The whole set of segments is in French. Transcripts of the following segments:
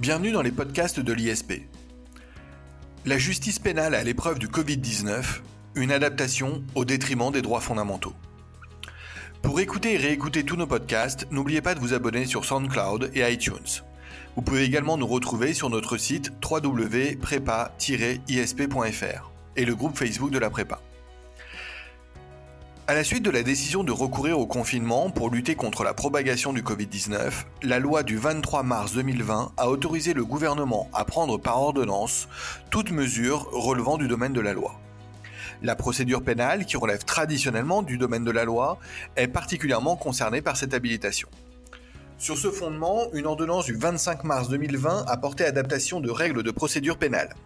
Bienvenue dans les podcasts de l'ISP. La justice pénale à l'épreuve du Covid-19, une adaptation au détriment des droits fondamentaux. Pour écouter et réécouter tous nos podcasts, n'oubliez pas de vous abonner sur SoundCloud et iTunes. Vous pouvez également nous retrouver sur notre site www.prépa-isp.fr et le groupe Facebook de la prépa. À la suite de la décision de recourir au confinement pour lutter contre la propagation du Covid-19, la loi du 23 mars 2020 a autorisé le gouvernement à prendre par ordonnance toute mesure relevant du domaine de la loi. La procédure pénale, qui relève traditionnellement du domaine de la loi, est particulièrement concernée par cette habilitation. Sur ce fondement, une ordonnance du 25 mars 2020 a porté adaptation de règles de procédure pénale.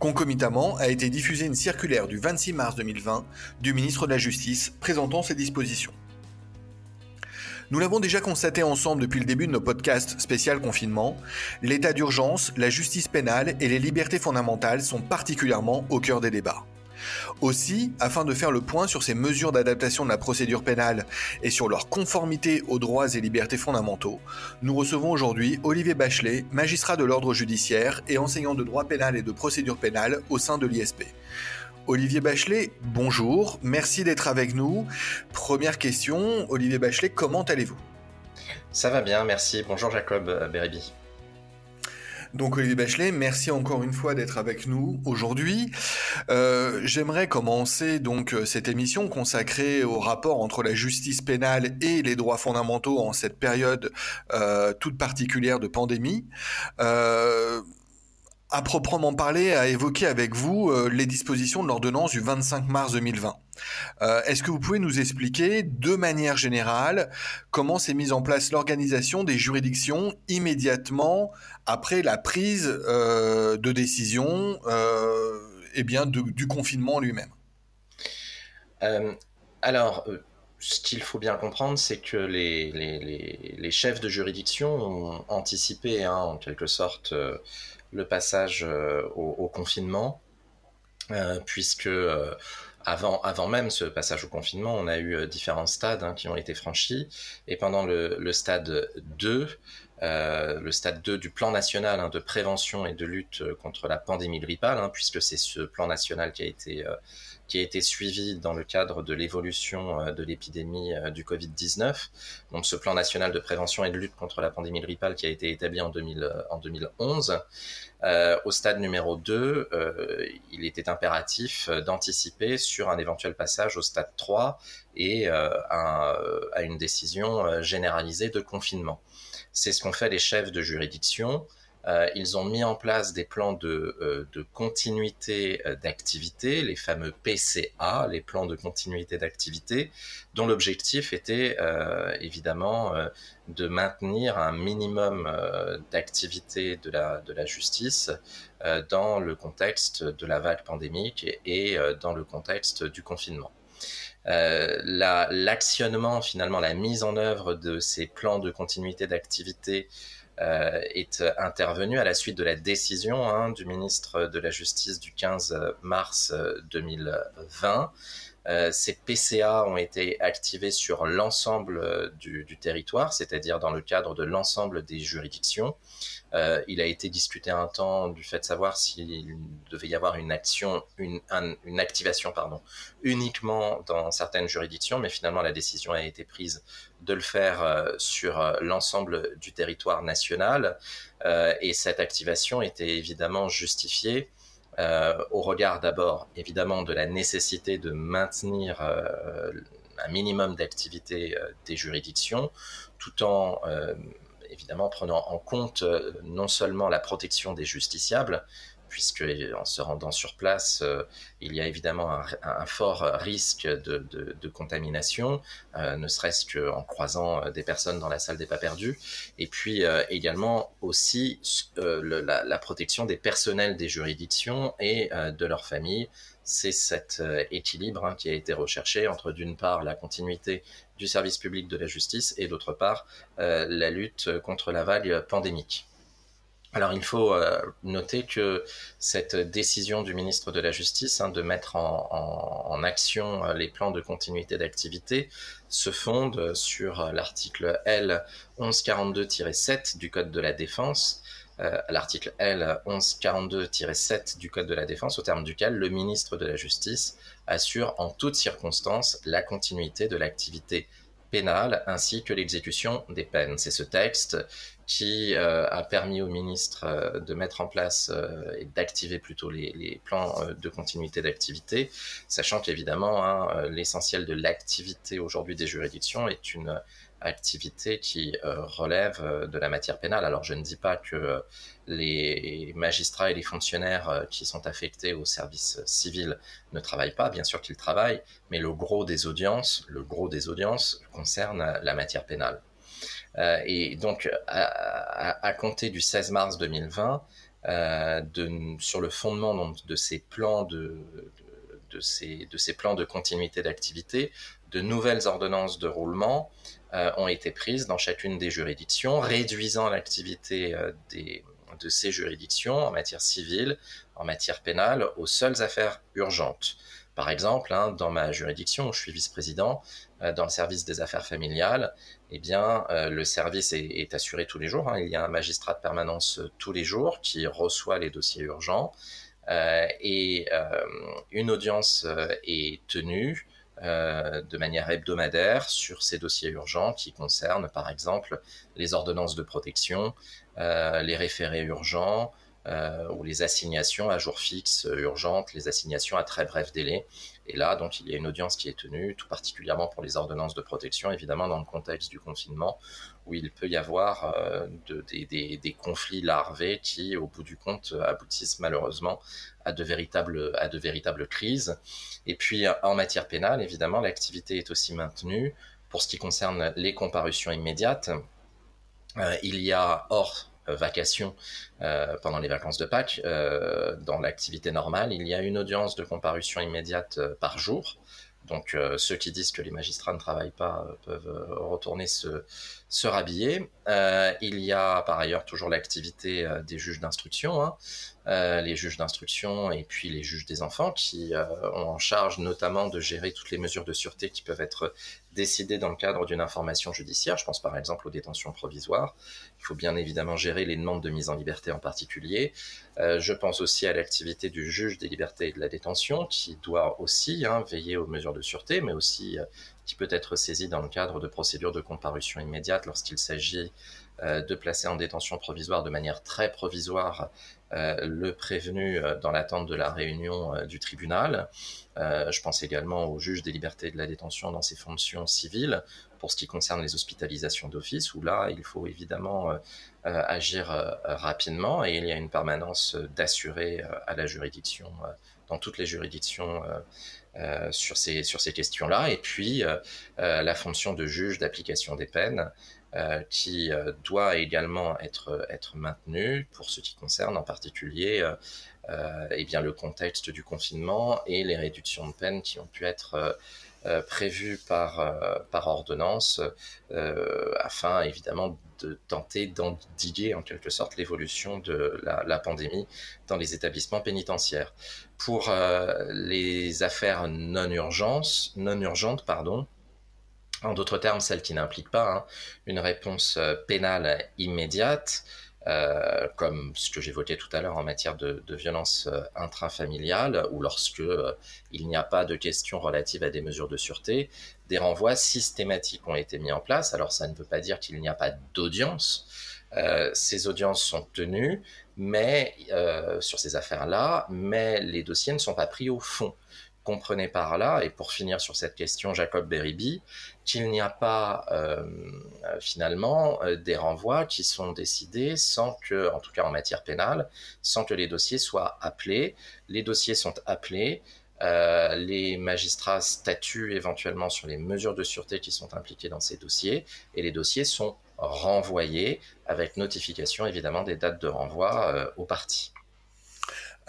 Concomitamment a été diffusée une circulaire du 26 mars 2020 du ministre de la Justice présentant ces dispositions. Nous l'avons déjà constaté ensemble depuis le début de nos podcasts spécial confinement, l'état d'urgence, la justice pénale et les libertés fondamentales sont particulièrement au cœur des débats. Aussi, afin de faire le point sur ces mesures d'adaptation de la procédure pénale et sur leur conformité aux droits et libertés fondamentaux, nous recevons aujourd'hui Olivier Bachelet, magistrat de l'ordre judiciaire et enseignant de droit pénal et de procédure pénale au sein de l'ISP. Olivier Bachelet, bonjour, merci d'être avec nous. Première question, Olivier Bachelet, comment allez-vous? Ça va bien, merci. Bonjour Jacob Beribi. Donc Olivier Bachelet, merci encore une fois d'être avec nous aujourd'hui. Euh, j'aimerais commencer donc euh, cette émission consacrée au rapport entre la justice pénale et les droits fondamentaux en cette période euh, toute particulière de pandémie. À proprement parler, à évoquer avec vous les dispositions de l'ordonnance du 25 mars 2020. Euh, est-ce que vous pouvez nous expliquer de manière générale comment s'est mise en place l'organisation des juridictions immédiatement après la prise euh, de décision euh, eh bien, du confinement lui-même? Alors, ce qu'il faut bien comprendre, c'est que les, chefs de juridiction ont anticipé hein, en quelque sorte le passage au, confinement, puisque avant, même ce passage au confinement, on a eu euh, différents stades hein, qui ont été franchis. Et pendant le, stade 2, euh, le stade 2 du plan national hein, de prévention et de lutte euh, contre la pandémie grippale, hein, puisque c'est ce plan national qui a été euh, qui a été suivi dans le cadre de l'évolution euh, de l'épidémie euh, du Covid-19. Donc ce plan national de prévention et de lutte contre la pandémie grippale qui a été établi en, 2000, en 2011. Euh, au stade numéro 2, euh, il était impératif d'anticiper sur un éventuel passage au stade 3 et à, une décision généralisée de confinement. C'est ce qu'ont fait les chefs de juridiction euh, ils ont mis en place des plans de, euh, continuité euh, d'activité, les fameux PCA, les plans de continuité d'activité, dont l'objectif était évidemment de maintenir un minimum d'activité de la, justice dans le contexte de la vague pandémique et, dans le contexte du confinement. L'actionnement, finalement, la mise en œuvre de ces plans de continuité d'activité est intervenu à la suite de la décision hein, du ministre de la Justice du 15 mars 2020. Euh, ces PCA ont été activés sur l'ensemble du, du, territoire, c'est-à-dire dans le cadre de l'ensemble des juridictions. Euh, il a été discuté un temps du fait de savoir s'il devait y avoir une action, une, activation uniquement dans certaines juridictions, mais finalement la décision a été prise de le faire euh, sur euh, l'ensemble du territoire national. Euh, et cette activation était évidemment justifiée euh, au regard d'abord évidemment de la nécessité de maintenir un minimum d'activité des juridictions, tout en évidemment prenant en compte euh, non seulement la protection des justiciables, puisque en se rendant sur place, euh, il y a évidemment un, fort risque de, contamination, euh, ne serait-ce qu'en croisant des personnes dans la salle des pas perdus, et puis également aussi la, protection des personnels des juridictions et de leurs familles. C'est cet équilibre hein, qui a été recherché entre d'une part la continuité du service public de la justice et d'autre part euh, la lutte contre la vague pandémique. Alors il faut euh, noter que cette décision du ministre de la Justice hein, de mettre en, action euh, les plans de continuité d'activité se fonde sur l'article L 1142-7 du Code de la défense l'article L 1142-7 du Code de la Défense, au terme duquel le ministre de la Justice assure en toutes circonstances la continuité de l'activité pénale ainsi que l'exécution des peines. C'est ce texte qui euh, a permis au ministre euh, de mettre en place euh, et d'activer plutôt les, plans de continuité d'activité, sachant qu'évidemment, hein, l'essentiel de l'activité aujourd'hui des juridictions est une activité qui relève de la matière pénale. Alors je ne dis pas que les magistrats et les fonctionnaires qui sont affectés au service civil ne travaillent pas, bien sûr qu'ils travaillent, mais le gros des audiences, le gros des audiences concerne la matière pénale. Euh, et donc, à, compter du 16 mars 2020, euh, sur le fondement de ces plans de, ces, plans de continuité d'activité, de nouvelles ordonnances de roulement euh, ont été prises dans chacune des juridictions, réduisant l'activité de ces juridictions en matière civile, en matière pénale, aux seules affaires urgentes. Par exemple, hein, dans ma juridiction où je suis vice-président, dans le service des affaires familiales, eh bien, euh, le service est, assuré tous les jours. Hein. Il y a un magistrat de permanence euh, tous les jours qui reçoit les dossiers urgents et une audience est tenue de manière hebdomadaire sur ces dossiers urgents qui concernent par exemple les ordonnances de protection, les référés urgents, euh, ou les assignations à jour fixe euh, urgentes, les assignations à très bref délai. Et là, donc, il y a une audience qui est tenue, tout particulièrement pour les ordonnances de protection, évidemment dans le contexte du confinement, où il peut y avoir euh, des, conflits larvés qui, au bout du compte, aboutissent malheureusement à de véritables, à de véritables crises. Et puis, en matière pénale, évidemment, l'activité est aussi maintenue. Pour ce qui concerne les comparutions immédiates, il y a hors euh, vacation euh, pendant les vacances de Pâques, euh, dans l'activité normale, il y a une audience de comparution immédiate par jour. Donc ceux qui disent que les magistrats ne travaillent pas peuvent retourner se, se rhabiller. il y a par ailleurs toujours l'activité des juges d'instruction, hein. les juges d'instruction et puis les juges des enfants qui ont en charge notamment de gérer toutes les mesures de sûreté qui peuvent être décidées dans le cadre d'une information judiciaire. Je pense par exemple aux détentions provisoires. Il faut bien évidemment gérer les demandes de mise en liberté en particulier. Euh, je pense aussi à l'activité du juge des libertés et de la détention, qui doit aussi hein, veiller aux mesures de sûreté, mais aussi euh, qui peut être saisi dans le cadre de procédures de comparution immédiate lorsqu'il s'agit euh, de placer en détention provisoire de manière très provisoire le prévenu dans l'attente de la réunion du tribunal. je pense également au juge des libertés et de la détention dans ses fonctions civiles pour ce qui concerne les hospitalisations d'office, où là, il faut évidemment agir euh, rapidement et il y a une permanence d'assurer à la juridiction, dans toutes les juridictions, sur ces, sur ces questions-là. Et puis, la fonction de juge d'application des peines, qui doit également être, être maintenue pour ce qui concerne en particulier eh bien, le contexte du confinement et les réductions de peines qui ont pu être euh, prévu par, euh, par ordonnance, euh, afin évidemment de tenter d'endiguer en quelque sorte l'évolution de la, pandémie dans les établissements pénitentiaires. Pour les affaires non urgentes, non urgentes, pardon, en d'autres termes, celles qui n'impliquent pas hein, une réponse pénale immédiate, euh, comme ce que j'évoquais tout à l'heure en matière de, violence euh, intrafamiliale, ou lorsque euh, il n'y a pas de questions relatives à des mesures de sûreté, des renvois systématiques ont été mis en place. Alors ça ne veut pas dire qu'il n'y a pas d'audience. ces audiences sont tenues, mais sur ces affaires-là, mais les dossiers ne sont pas pris au fond comprenez par là, et pour finir sur cette question, Jacob Beribi, qu'il n'y a pas euh, finalement euh, des renvois qui sont décidés sans que, en tout cas en matière pénale, sans que les dossiers soient appelés. Les dossiers sont appelés, euh, les magistrats statuent éventuellement sur les mesures de sûreté qui sont impliquées dans ces dossiers, et les dossiers sont renvoyés avec notification évidemment des dates de renvoi aux parties.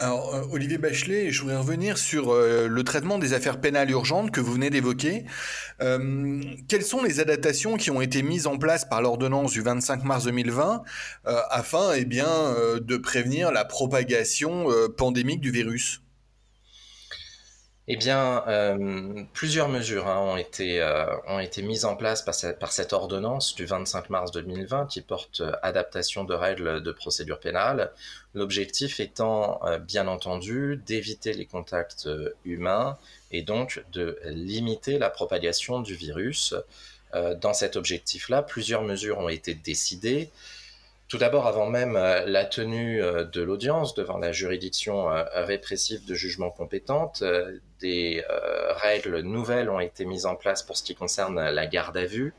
Alors, euh, Olivier Bachelet, je voudrais revenir sur euh, le traitement des affaires pénales urgentes que vous venez d'évoquer. Euh, quelles sont les adaptations qui ont été mises en place par l'ordonnance du 25 mars 2020 afin eh bien, de prévenir la propagation pandémique du virus? Eh bien, euh, plusieurs mesures hein, ont, été, euh, ont été mises en place par, cette ordonnance du 25 mars 2020 qui porte euh, adaptation de règles de procédure pénale. L'objectif étant, bien entendu, d'éviter les contacts humains et donc de limiter la propagation du virus. dans cet objectif-là, plusieurs mesures ont été décidées. Tout d'abord, avant même euh, la tenue euh, de l'audience devant la juridiction euh, répressive de jugement compétente, des règles nouvelles ont été mises en place pour ce qui concerne la garde à vue.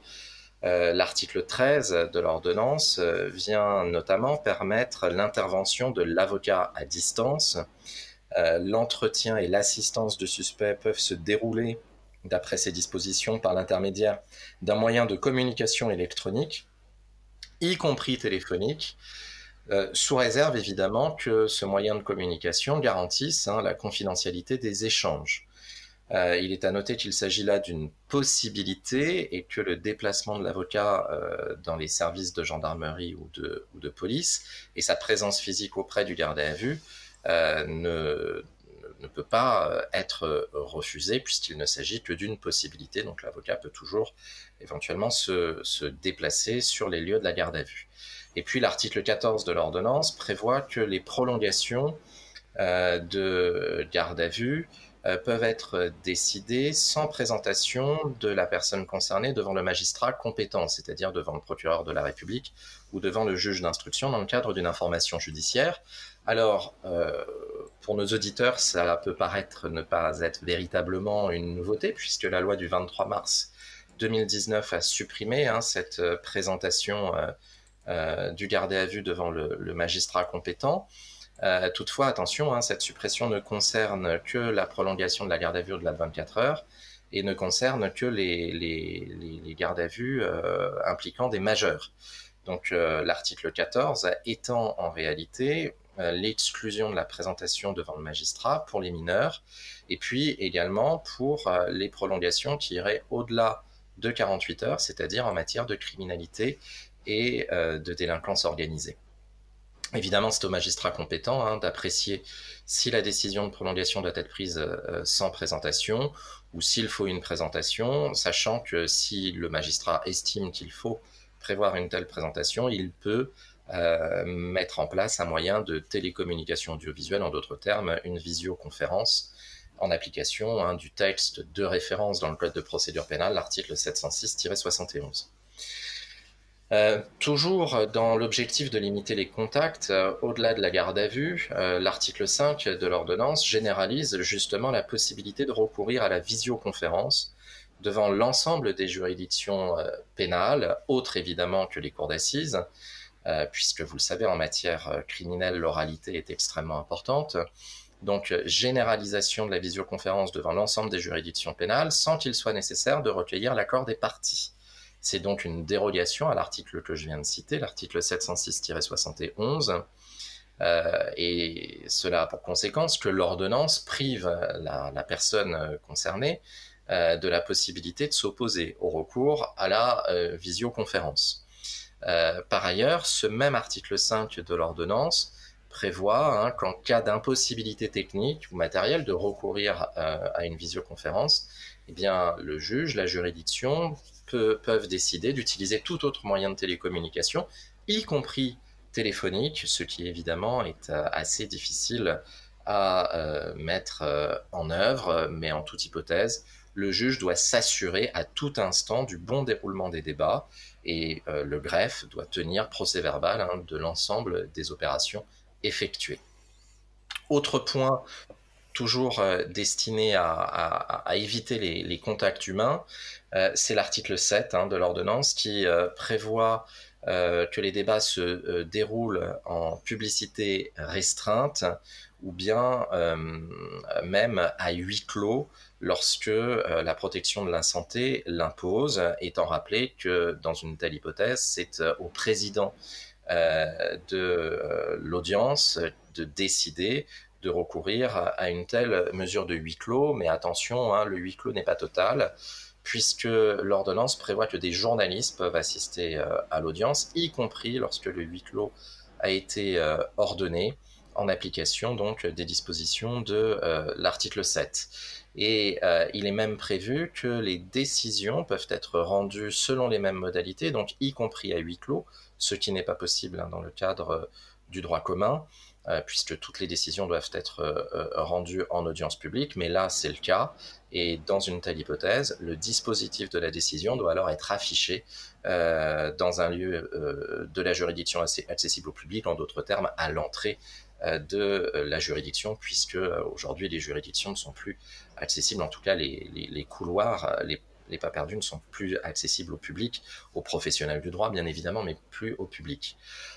L'article 13 de l'ordonnance vient notamment permettre l'intervention de l'avocat à distance. L'entretien et l'assistance du suspect peuvent se dérouler, d'après ces dispositions, par l'intermédiaire d'un moyen de communication électronique y compris téléphonique, euh, sous réserve évidemment que ce moyen de communication garantisse hein, la confidentialité des échanges. Euh, il est à noter qu'il s'agit là d'une possibilité et que le déplacement de l'avocat euh, dans les services de gendarmerie ou de, police et sa présence physique auprès du gardé à vue ne, ne peut pas être refusé puisqu'il ne s'agit que d'une possibilité. Donc l'avocat peut toujours éventuellement se, déplacer sur les lieux de la garde à vue. Et puis l'article 14 de l'ordonnance prévoit que les prolongations euh, de garde à vue euh, peuvent être décidées sans présentation de la personne concernée devant le magistrat compétent, c'est-à-dire devant le procureur de la République ou devant le juge d'instruction dans le cadre d'une information judiciaire. Alors, euh, pour nos auditeurs, ça peut paraître ne pas être véritablement une nouveauté, puisque la loi du 23 mars 2019 a supprimé hein, cette euh, présentation euh, du gardé à vue devant le, magistrat compétent. toutefois, attention, hein, cette suppression ne concerne que la prolongation de la garde à vue au-delà de 24 heures et ne concerne que les, les, gardes à vue impliquant des majeurs. Donc l'article 14 étend en réalité l'exclusion de la présentation devant le magistrat pour les mineurs, et puis également pour les prolongations qui iraient au-delà de 48 heures, c'est-à-dire en matière de criminalité et euh, de délinquance organisée. Évidemment, c'est au magistrat compétent hein, d'apprécier si la décision de prolongation doit être prise euh, sans présentation ou s'il faut une présentation, sachant que si le magistrat estime qu'il faut prévoir une telle présentation, il peut euh, mettre en place un moyen de télécommunication audiovisuelle, en d'autres termes, une visioconférence en application hein, du texte de référence dans le Code de procédure pénale, l'article 706-71. Euh, toujours dans l'objectif de limiter les contacts, euh, au-delà de la garde à vue, euh, l'article 5 de l'ordonnance généralise justement la possibilité de recourir à la visioconférence devant l'ensemble des juridictions pénales, autres évidemment que les cours d'assises, puisque vous le savez, en matière criminelle, l'oralité est extrêmement importante. Donc, euh, généralisation de la visioconférence devant l'ensemble des juridictions pénales sans qu'il soit nécessaire de recueillir l'accord des parties. C'est donc une dérogation à l'article que je viens de citer, l'article 706-71, euh, et cela a pour conséquence que l'ordonnance prive la, personne concernée euh, de la possibilité de s'opposer au recours à la visioconférence. Par ailleurs, ce même article 5 de l'ordonnance prévoit hein, qu'en cas d'impossibilité technique ou matérielle de recourir euh, à une visioconférence, eh bien, le juge, la juridiction peuvent décider d'utiliser tout autre moyen de télécommunication, y compris téléphonique, ce qui évidemment est euh, assez difficile à euh, mettre en œuvre, mais en toute hypothèse, le juge doit s'assurer à tout instant du bon déroulement des débats et le greffe doit tenir procès verbal hein, de l'ensemble des opérations effectué. Autre point, toujours euh, destiné à, éviter les, contacts humains, euh, c'est l'article 7 hein, de l'ordonnance qui euh, prévoit que les débats se déroulent en publicité restreinte ou bien même à huis clos lorsque la protection de la santé l'impose, étant rappelé que dans une telle hypothèse, c'est au président euh, de euh, l'audience de décider de recourir à une telle mesure de huis clos. Mais attention, hein, le huis clos n'est pas total, puisque l'ordonnance prévoit que des journalistes peuvent assister euh, à l'audience, y compris lorsque le huis clos a été ordonné en application donc des dispositions de l'article 7. Et il est même prévu que les décisions peuvent être rendues selon les mêmes modalités, donc y compris à huis clos, ce qui n'est pas possible hein, dans le cadre du droit commun. Euh, puisque toutes les décisions doivent être euh, euh, rendues en audience publique, mais là c'est le cas, et dans une telle hypothèse, le dispositif de la décision doit alors être affiché dans un lieu de la juridiction accessible au public, en d'autres termes, à l'entrée de la juridiction, puisque aujourd'hui les juridictions ne sont plus accessibles, en tout cas les, les couloirs, les les pas perdus ne sont plus accessibles au public, aux professionnels du droit bien évidemment, mais plus au public.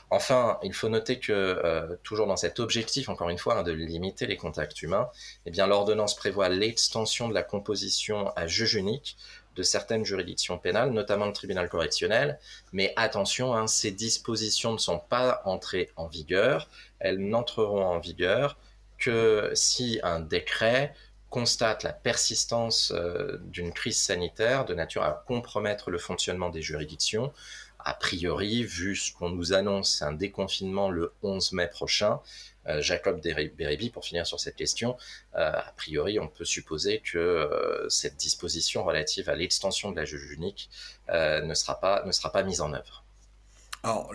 Enfin, il faut noter que euh, toujours dans cet objectif, encore une fois, hein, de limiter les contacts humains, eh bien l'ordonnance prévoit l'extension de la composition à juge unique de certaines juridictions pénales, notamment le tribunal correctionnel. Mais attention, hein, ces dispositions ne sont pas entrées en vigueur. Elles n'entreront en vigueur que si un décret constate la persistance euh, d'une crise sanitaire de nature à compromettre le fonctionnement des juridictions. A priori, vu ce qu'on nous annonce, un déconfinement le 11 mai prochain, euh, Jacob Beribi, pour finir sur cette question, euh, a priori, on peut supposer que cette disposition relative à l'extension de la juge unique ne, sera pas, ne sera pas mise en œuvre.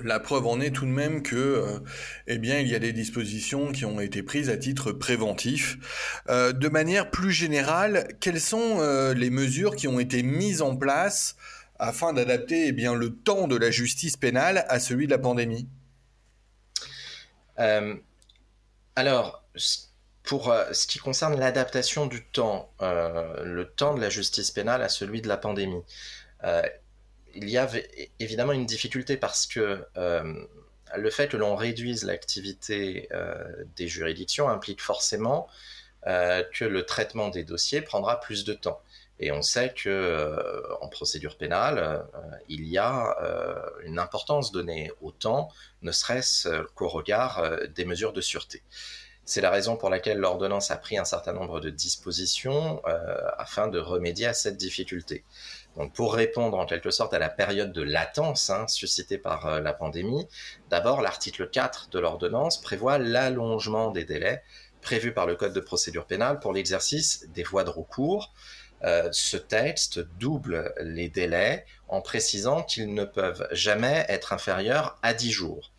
La preuve en est tout de même que, euh, eh bien, il y a des dispositions qui ont été prises à titre préventif. Euh, de manière plus générale, quelles sont euh, les mesures qui ont été mises en place afin d'adapter, eh le temps de la justice pénale à celui de la pandémie? Alors, pour ce qui concerne l'adaptation du temps, le temps de la justice pénale à celui de la pandémie il y a évidemment une difficulté parce que euh, le fait que l'on réduise l'activité euh, des juridictions implique forcément euh, que le traitement des dossiers prendra plus de temps. Et on sait que en procédure pénale, il y a une importance donnée au temps, ne serait-ce qu'au regard des mesures de sûreté. C'est la raison pour laquelle l'ordonnance a pris un certain nombre de dispositions afin de remédier à cette difficulté. Pour répondre en quelque sorte à la période de latence hein, suscitée par euh, la pandémie, d'abord l'article 4 de l'ordonnance prévoit l'allongement des délais prévus par le Code de procédure pénale pour l'exercice des voies de recours. Euh, ce texte double les délais en précisant qu'ils ne peuvent jamais être inférieurs à 10 jours.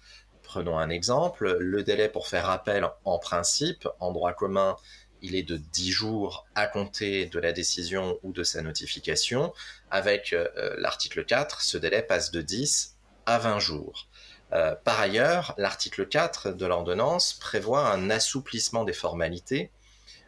Prenons un exemple, le délai pour faire appel en principe, en droit commun, il est de 10 jours à compter de la décision ou de sa notification. Avec euh, l'article 4, ce délai passe de 10 à 20 jours. Euh, par ailleurs, l'article 4 de l'ordonnance prévoit un assouplissement des formalités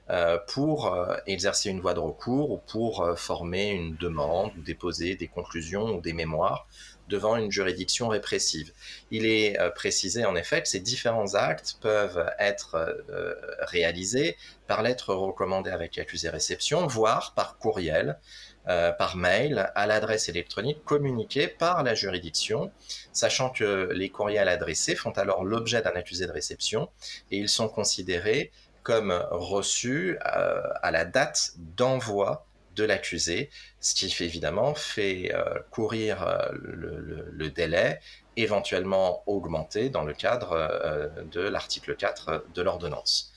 euh, pour exercer une voie de recours ou pour former une demande ou déposer des conclusions ou des mémoires devant une juridiction répressive. Il est euh, précisé en effet que ces différents actes peuvent être euh, réalisés par lettre recommandée avec accusé réception, voire par courriel, euh, par mail à l'adresse électronique communiquée par la juridiction, sachant que les courriels adressés font alors l'objet d'un accusé de réception et ils sont considérés comme reçus à la date d'envoi de l'accusé, ce qui fait évidemment fait euh, courir euh, le, délai, éventuellement augmenter dans le cadre euh, de l'article 4 de l'ordonnance.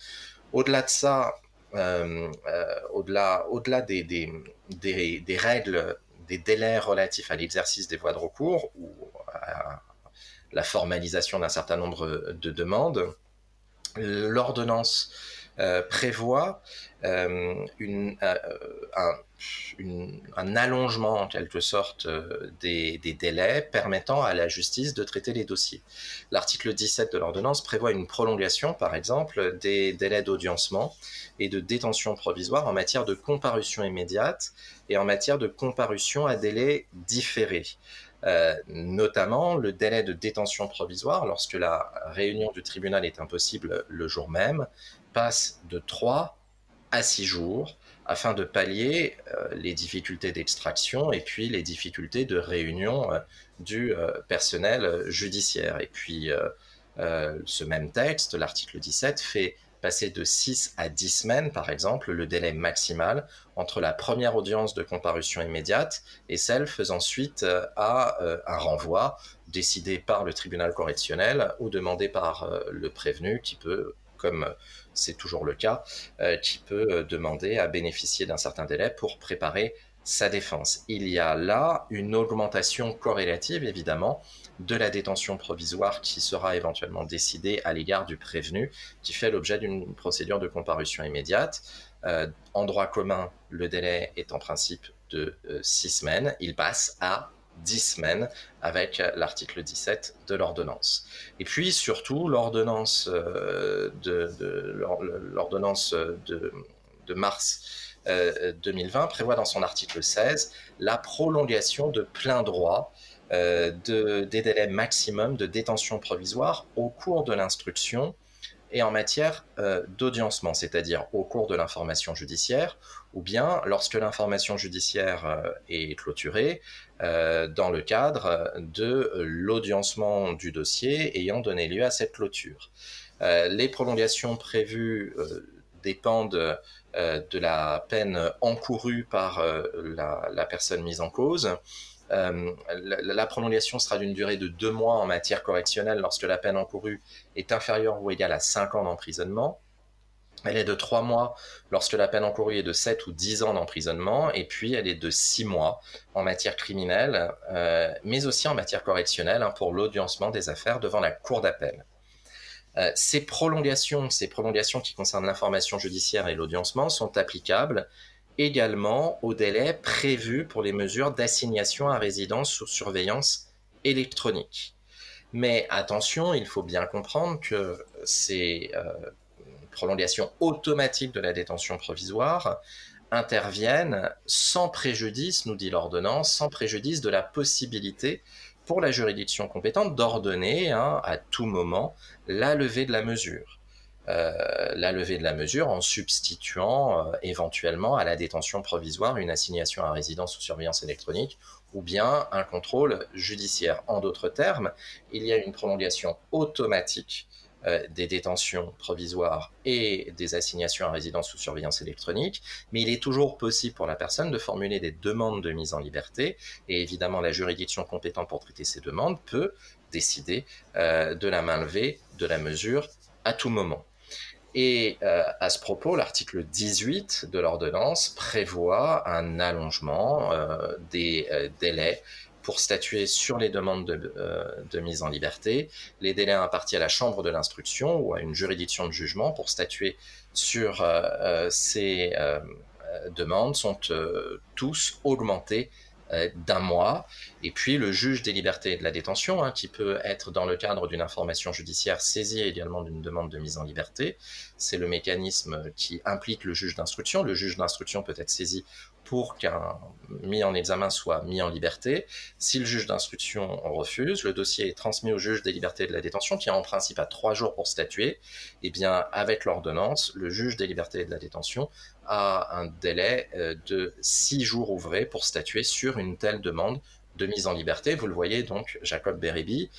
Au-delà de ça, au-delà, au-delà des, des, règles, des délais relatifs à l'exercice des voies de recours ou à la formalisation d'un certain nombre de demandes, l'ordonnance prévoit une, un, un allongement en quelque sorte euh, des, délais permettant à la justice de traiter les dossiers. L'article 17 de l'ordonnance prévoit une prolongation, par exemple, des délais d'audiencement et de détention provisoire en matière de comparution immédiate et en matière de comparution à délai différé. Euh, notamment le délai de détention provisoire lorsque la réunion du tribunal est impossible le jour même passe de 3 à 6 jours afin de pallier euh, les difficultés d'extraction et puis les difficultés de réunion euh, du euh, personnel judiciaire. Et puis ce même texte, l'article 17, fait passer de 6 à 10 semaines, par exemple, le délai maximal entre la première audience de comparution immédiate et celle faisant suite à un renvoi décidé par le tribunal correctionnel ou demandé par le prévenu qui peut comme c'est toujours le cas, qui peut demander à bénéficier d'un certain délai pour préparer sa défense. Il y a là une augmentation corrélative, évidemment, de la détention provisoire qui sera éventuellement décidée à l'égard du prévenu, qui fait l'objet d'une procédure de comparution immédiate. Euh, en droit commun, le délai est en principe de 6 euh, semaines. Il passe à 10 semaines avec l'article 17 de l'ordonnance. Et puis surtout, l'ordonnance euh, de, de, mars 2020 euh, prévoit dans son article 16 la prolongation de plein droit euh, de, des délais maximum de détention provisoire au cours de l'instruction et en matière d'audiencement, c'est-à-dire au cours de l'information judiciaire, ou bien lorsque l'information judiciaire est clôturée, dans le cadre de l'audiencement du dossier ayant donné lieu à cette clôture. les prolongations prévues dépendent euh, de la peine encourue par euh, la, personne mise en cause. Euh, la, prolongation sera d'une durée de deux mois en matière correctionnelle lorsque la peine encourue est inférieure ou égale à cinq ans d'emprisonnement. Elle est de trois mois lorsque la peine encourue est de sept ou dix ans d'emprisonnement, et puis elle est de six mois en matière criminelle, mais aussi en matière correctionnelle hein, pour l'audiencement des affaires devant la cour d'appel. Euh, ces prolongations, ces prolongations qui concernent l'information judiciaire et l'audiencement sont applicables également aux délais prévus pour les mesures d'assignation à résidence sous surveillance électronique. Mais attention, il faut bien comprendre que ces euh, prolongations automatiques de la détention provisoire interviennent sans préjudice, nous dit l'ordonnance, sans préjudice de la possibilité pour la juridiction compétente d'ordonner hein, à tout moment la levée de la mesure. Euh, la levée de la mesure en substituant euh, éventuellement à la détention provisoire une assignation à résidence sous surveillance électronique ou bien un contrôle judiciaire. En d'autres termes, il y a une prolongation automatique des détentions provisoires et des assignations à résidence sous surveillance électronique, mais il est toujours possible pour la personne de formuler des demandes de mise en liberté, et évidemment la juridiction compétente pour traiter ces demandes peut décider euh, de la main levée de la mesure à tout moment. Et euh, à ce propos, l'article 18 de l'ordonnance prévoit un allongement des délais pour statuer sur les demandes euh, de, mise en liberté. Les délais impartis à la chambre de l'instruction ou à une juridiction de jugement pour statuer sur euh, euh, ces demandes sont tous augmentés d'un mois. Et puis le juge des libertés et de la détention, hein, qui peut être dans le cadre d'une information judiciaire saisi également d'une demande de mise en liberté. C'est le mécanisme qui implique le juge d'instruction. Le juge d'instruction peut être saisi pour qu'un mis en examen soit mis en liberté. Si le juge d'instruction refuse, le dossier est transmis au juge des libertés de la détention, qui a en principe à trois jours pour statuer. Et eh bien, avec l'ordonnance, le juge des libertés de la détention a un délai euh, de six jours ouvrés pour statuer sur une telle demande de mise en liberté. Vous le voyez donc, Jacob Beribi,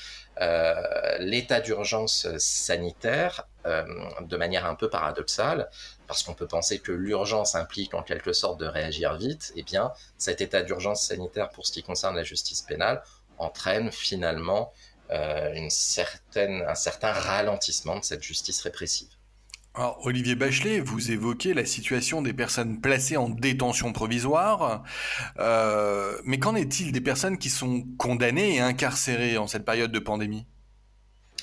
euh, l'état d'urgence sanitaire, euh, de manière un peu paradoxale, parce qu'on peut penser que l'urgence implique en quelque sorte de réagir vite, eh bien, cet état d'urgence sanitaire pour ce qui concerne la justice pénale entraîne finalement euh, un certain ralentissement de cette justice répressive. Alors, Olivier Bachelet, vous évoquez la situation des personnes placées en détention provisoire, euh, mais qu'en est-il des personnes qui sont condamnées et incarcérées en cette période de pandémie?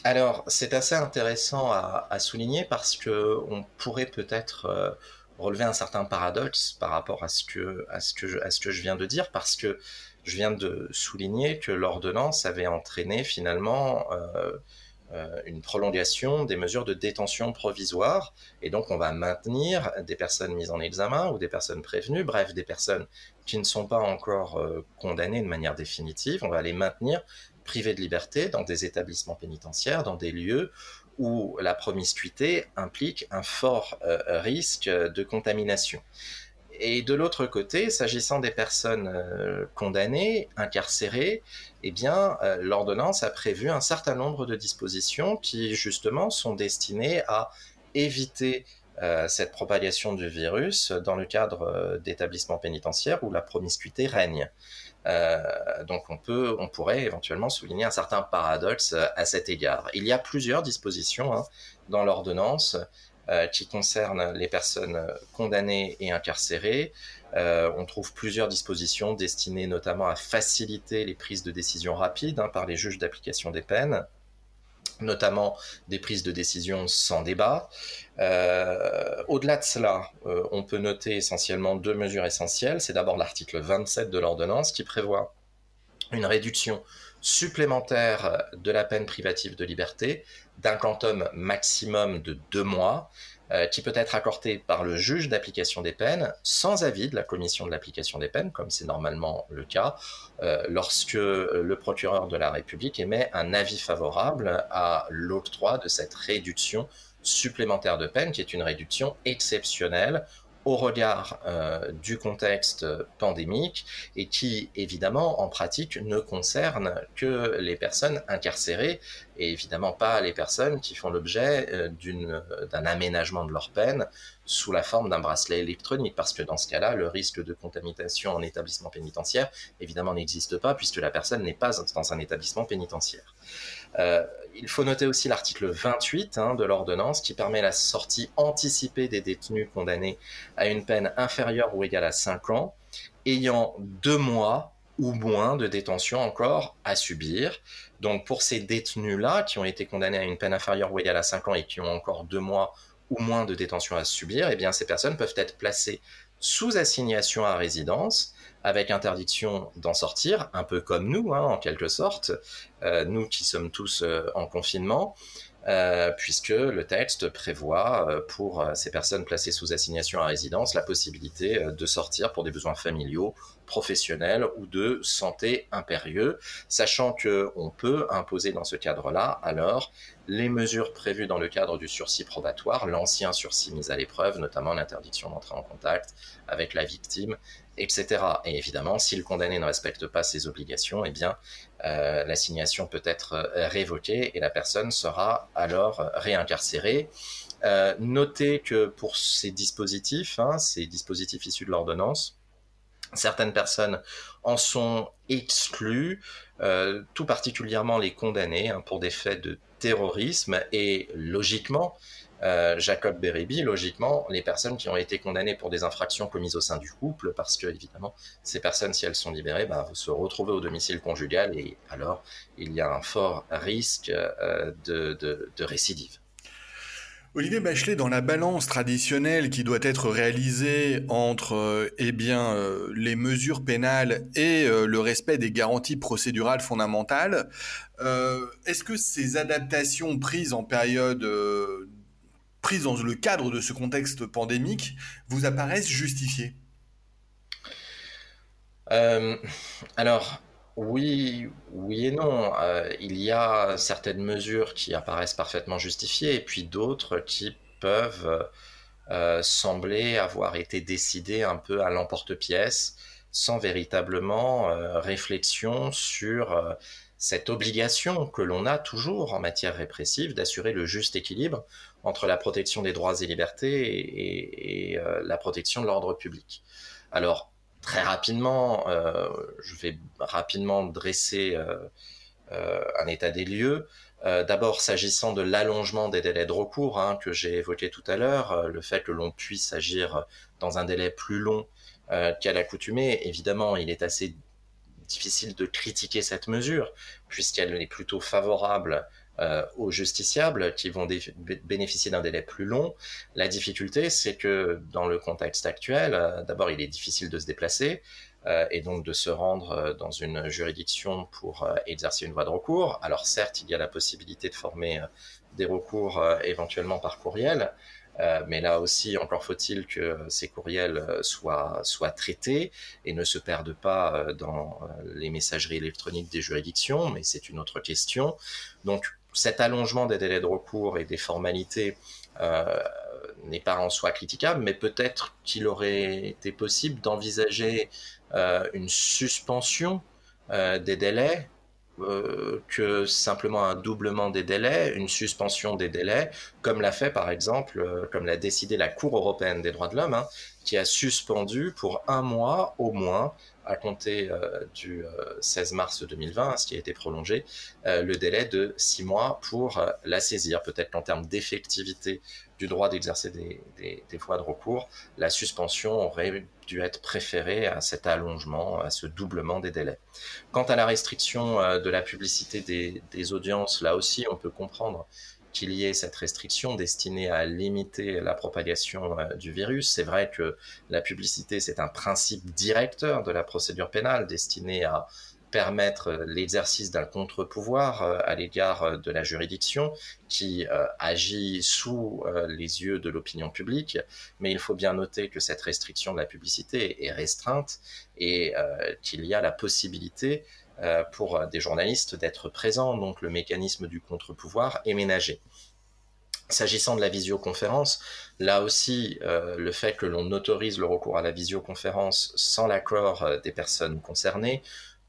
Alors, c'est assez intéressant à, souligner parce que on pourrait peut-être euh, relever un certain paradoxe par rapport à ce que, je, viens de dire, parce que je viens de souligner que l'ordonnance avait entraîné finalement euh, euh, une prolongation des mesures de détention provisoire. Et donc, on va maintenir des personnes mises en examen ou des personnes prévenues, bref, des personnes qui ne sont pas encore condamnées de manière définitive. On va les maintenir privées de liberté dans des établissements pénitentiaires, dans des lieux où la promiscuité implique un fort euh, risque de contamination. Et de l'autre côté, s'agissant des personnes euh, condamnées, incarcérées, eh bien, euh, l'ordonnance a prévu un certain nombre de dispositions qui, justement, sont destinées à éviter cette propagation du virus dans le cadre d'établissements pénitentiaires où la promiscuité règne. donc on peut, on pourrait éventuellement souligner un certain paradoxe à cet égard. Il y a plusieurs dispositions hein, dans l'ordonnance qui concernent les personnes condamnées et incarcérées. Euh, on trouve plusieurs dispositions destinées notamment à faciliter les prises de décision rapides hein, par les juges d'application des peines notamment des prises de décision sans débat. Euh, au-delà de cela, euh, on peut noter essentiellement deux mesures essentielles. C'est d'abord l'article 27 de l'ordonnance qui prévoit une réduction supplémentaire de la peine privative de liberté d'un quantum maximum de deux mois euh, qui peut être accordé par le juge d'application des peines sans avis de la commission de l'application des peines, comme c'est normalement le cas, euh, lorsque le procureur de la République émet un avis favorable à l'octroi de cette réduction supplémentaire de peine, qui est une réduction exceptionnelle au regard euh, du contexte pandémique et qui, évidemment, en pratique, ne concerne que les personnes incarcérées et évidemment pas les personnes qui font l'objet euh, d'un aménagement de leur peine sous la forme d'un bracelet électronique, parce que dans ce cas-là, le risque de contamination en établissement pénitentiaire, évidemment, n'existe pas, puisque la personne n'est pas dans un établissement pénitentiaire. Euh, il faut noter aussi l'article 28 hein, de l'ordonnance qui permet la sortie anticipée des détenus condamnés à une peine inférieure ou égale à 5 ans, ayant deux mois ou moins de détention encore à subir. Donc pour ces détenus-là qui ont été condamnés à une peine inférieure ou égale à 5 ans et qui ont encore deux mois ou moins de détention à subir, eh bien ces personnes peuvent être placées sous assignation à résidence avec interdiction d'en sortir, un peu comme nous, hein, en quelque sorte, euh, nous qui sommes tous euh, en confinement, euh, puisque le texte prévoit pour ces personnes placées sous assignation à résidence la possibilité de sortir pour des besoins familiaux, professionnels ou de santé impérieux, sachant que on peut imposer dans ce cadre-là alors les mesures prévues dans le cadre du sursis probatoire, l'ancien sursis mis à l'épreuve, notamment l'interdiction d'entrer en contact avec la victime etc. Et évidemment, si le condamné ne respecte pas ses obligations, eh bien, euh, l'assignation peut être euh, révoquée et la personne sera alors réincarcérée. Euh, notez que pour ces dispositifs, hein, ces dispositifs issus de l'ordonnance, certaines personnes en sont exclues, tout particulièrement les condamnés hein, pour des faits de terrorisme et logiquement, euh, Jacob Beribi, logiquement, les personnes qui ont été condamnées pour des infractions commises au sein du couple, parce que évidemment, ces personnes, si elles sont libérées, bah, vont se retrouver au domicile conjugal et alors il y a un fort risque euh, de, récidive. Olivier Bachelet, dans la balance traditionnelle qui doit être réalisée entre euh, eh bien, les mesures pénales et le respect des garanties procédurales fondamentales, est-ce que ces adaptations prises en période prises dans le cadre de ce contexte pandémique vous apparaissent justifiées euh, Alors, oui, oui et non. Euh, il y a certaines mesures qui apparaissent parfaitement justifiées et puis d'autres qui peuvent euh, sembler avoir été décidées un peu à l'emporte-pièce sans véritablement réflexion sur cette obligation que l'on a toujours en matière répressive d'assurer le juste équilibre entre la protection des droits et libertés et, euh, la protection de l'ordre public. Alors, très rapidement, euh, je vais rapidement dresser euh, un état des lieux. D'abord, s'agissant de l'allongement des délais de recours hein, que j'ai évoqué tout à l'heure, le fait que l'on puisse agir dans un délai plus long qu'à l'accoutumée, évidemment, il est assez difficile de critiquer cette mesure, puisqu'elle est plutôt favorable euh, aux justiciables qui vont bénéficier d'un délai plus long. La difficulté, c'est que dans le contexte actuel, euh, d'abord, il est difficile de se déplacer euh, et donc de se rendre dans une juridiction pour exercer une voie de recours. Alors certes, il y a la possibilité de former des recours éventuellement par courriel, mais là aussi, encore faut-il que ces courriels soient, soient traités et ne se perdent pas dans les messageries électroniques des juridictions, mais c'est une autre question. Donc, cet allongement des délais de recours et des formalités euh, n'est pas en soi critiquable, mais peut-être qu'il aurait été possible d'envisager euh, une suspension euh, des délais que simplement un doublement des délais, une suspension des délais, comme l'a fait par exemple, comme l'a décidé la Cour européenne des droits de l'homme, hein, qui a suspendu pour un mois au moins à compter euh, du 16 mars 2020, ce qui a été prolongé, le délai de six mois pour la saisir. Peut-être qu'en termes d'effectivité du droit d'exercer des, voies de recours, la suspension aurait dû être préférée à cet allongement, à ce doublement des délais. Quant à la restriction euh, de la publicité des audiences, là aussi, on peut comprendre qu'il y ait cette restriction destinée à limiter la propagation euh, du virus. C'est vrai que la publicité, c'est un principe directeur de la procédure pénale destiné à permettre l'exercice d'un contre-pouvoir euh, à l'égard euh, de la juridiction qui euh, agit sous les yeux de l'opinion publique, mais il faut bien noter que cette restriction de la publicité est restreinte et qu'il y a la possibilité pour des journalistes d'être présents, donc le mécanisme du contre-pouvoir est ménagé. S'agissant de la visioconférence, là aussi, le fait que l'on autorise le recours à la visioconférence sans l'accord des personnes concernées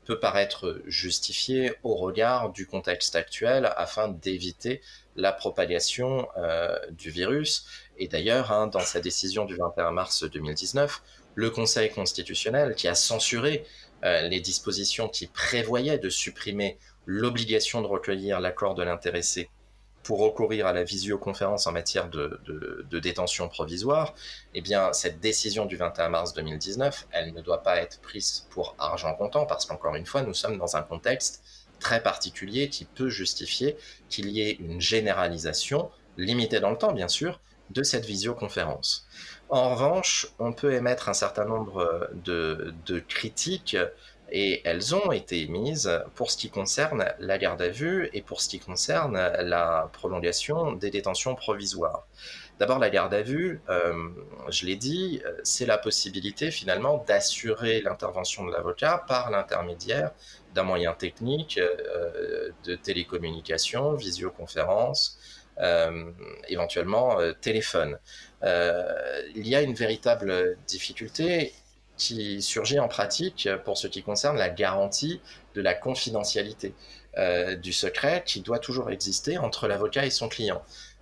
peut paraître justifié au regard du contexte actuel afin d'éviter la propagation euh, du virus. Et d'ailleurs, hein, dans sa décision du 21 mars 2019, le Conseil constitutionnel, qui a censuré euh, les dispositions qui prévoyaient de supprimer l'obligation de recueillir l'accord de l'intéressé pour recourir à la visioconférence en matière de, détention provisoire, eh bien, cette décision du 21 mars 2019, elle ne doit pas être prise pour argent comptant parce qu'encore une fois, nous sommes dans un contexte très particulier qui peut justifier qu'il y ait une généralisation, limitée dans le temps bien sûr, de cette visioconférence. En revanche, on peut émettre un certain nombre de, de critiques et elles ont été émises pour ce qui concerne la garde à vue et pour ce qui concerne la prolongation des détentions provisoires. D'abord, la garde à vue, euh, je l'ai dit, c'est la possibilité finalement d'assurer l'intervention de l'avocat par l'intermédiaire d'un moyen technique euh, de télécommunication, visioconférence, euh, éventuellement téléphone. il y a une véritable difficulté qui surgit en pratique pour ce qui concerne la garantie de la confidentialité euh, du secret qui doit toujours exister entre l'avocat et son client.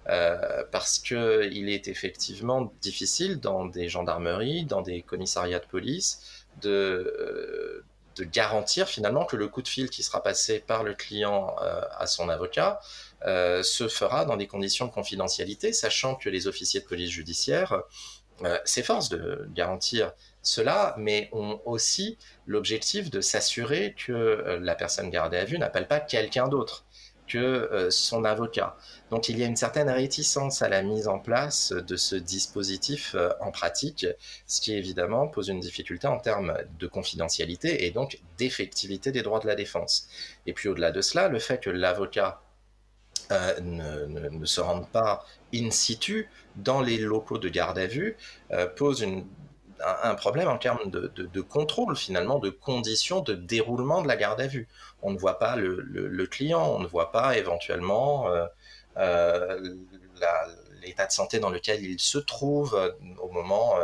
Euh, parce qu'il est effectivement difficile dans des gendarmeries, dans des commissariats de police, euh, de garantir finalement que le coup de fil qui sera passé par le client à son avocat se fera dans des conditions de confidentialité, sachant que les officiers de police judiciaire s'efforcent de garantir cela, mais ont aussi l'objectif de s'assurer que euh, la personne gardée à vue n'appelle pas quelqu'un d'autre que euh, son avocat. Donc il y a une certaine réticence à la mise en place de ce dispositif euh, en pratique, ce qui évidemment pose une difficulté en termes de confidentialité et donc d'effectivité des droits de la défense. Et puis au-delà de cela, le fait que l'avocat ne, se rende pas in situ dans les locaux de garde à vue pose une un, problème en termes de, contrôle finalement, de conditions de déroulement de la garde à vue. On ne voit pas le, client, on ne voit pas éventuellement euh, euh, l'état de santé dans lequel il se trouve euh, au moment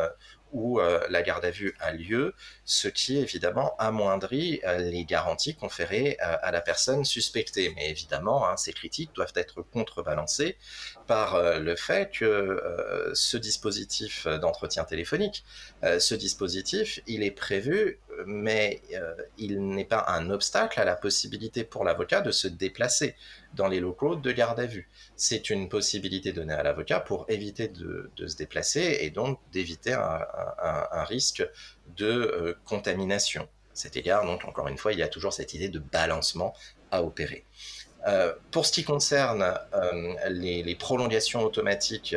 où euh, la garde à vue a lieu, ce qui évidemment amoindrit euh, les garanties conférées euh, à la personne suspectée. Mais évidemment, hein, ces critiques doivent être contrebalancées par le fait que ce dispositif d'entretien téléphonique, ce dispositif, il est prévu, mais il n'est pas un obstacle à la possibilité pour l'avocat de se déplacer dans les locaux de garde à vue. C'est une possibilité donnée à l'avocat pour éviter de, se déplacer et donc d'éviter un, risque de euh, contamination. À cet égard, donc encore une fois, il y a toujours cette idée de balancement à opérer. Euh, pour ce qui concerne euh, les, prolongations automatiques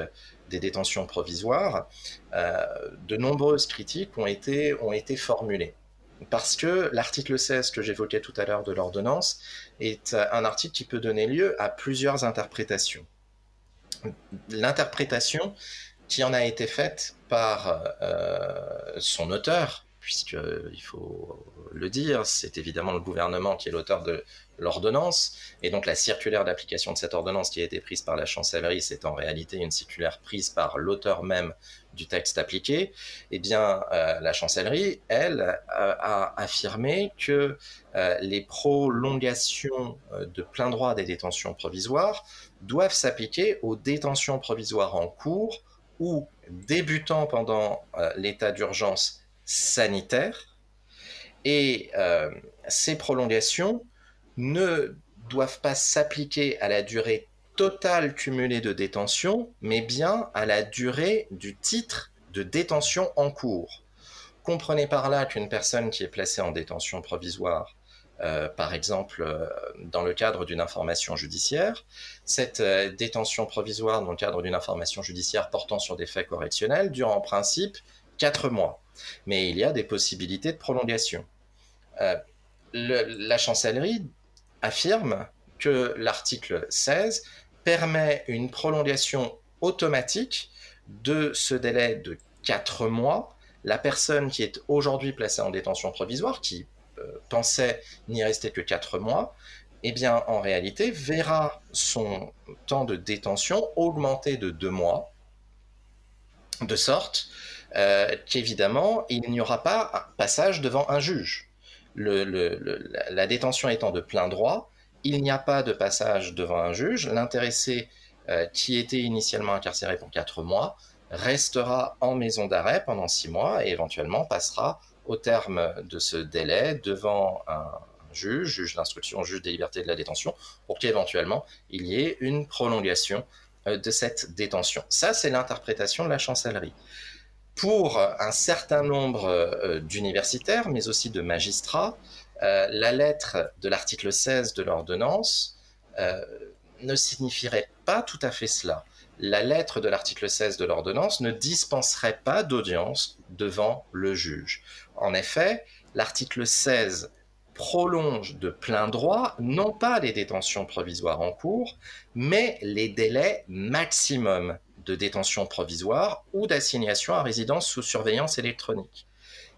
des détentions provisoires, de nombreuses critiques ont été, formulées parce que l'article 16 que j'évoquais tout à l'heure de l'ordonnance est euh, un article qui peut donner lieu à plusieurs interprétations. L'interprétation qui en a été faite par euh, son auteur, puisqu'il faut le dire, c'est évidemment le gouvernement qui est l'auteur de l'ordonnance, et donc la circulaire d'application de cette ordonnance qui a été prise par la chancellerie, c'est en réalité une circulaire prise par l'auteur même du texte appliqué, eh bien, euh, la chancellerie, elle, euh, a affirmé que euh, les prolongations de plein droit des détentions provisoires doivent s'appliquer aux détentions provisoires en cours ou débutant pendant l'état d'urgence sanitaire. Et ces prolongations ne doivent pas s'appliquer à la durée totale cumulée de détention, mais bien à la durée du titre de détention en cours. Comprenez par là qu'une personne qui est placée en détention provisoire, euh, par exemple euh, dans le cadre d'une information judiciaire, cette euh, détention provisoire dans le cadre d'une information judiciaire portant sur des faits correctionnels dure en principe quatre mois. Mais il y a des possibilités de prolongation. la chancellerie affirme que l'article 16 permet une prolongation automatique de ce délai de 4 mois. La personne qui est aujourd'hui placée en détention provisoire, qui euh, pensait n'y rester que 4 mois, eh bien, en réalité, verra son temps de détention augmenter de 2 mois, de sorte euh, qu'évidemment, il n'y aura pas un passage devant un juge. la détention étant de plein droit, il n'y a pas de passage devant un juge. L'intéressé euh, qui était initialement incarcéré pour 4 mois restera en maison d'arrêt pendant 6 mois et éventuellement passera au terme de ce délai devant un juge, juge d'instruction, juge des libertés de la détention, pour qu'éventuellement il y ait une prolongation euh, de cette détention. Ça, c'est l'interprétation de la chancellerie. Pour un certain nombre euh, d'universitaires, mais aussi de magistrats, euh, la lettre de l'article 16 de l'ordonnance euh, ne signifierait pas tout à fait cela. La lettre de l'article 16 de l'ordonnance ne dispenserait pas d'audience devant le juge. En effet, l'article 16 prolonge de plein droit non pas les détentions provisoires en cours, mais les délais maximum de détention provisoire ou d'assignation à résidence sous surveillance électronique.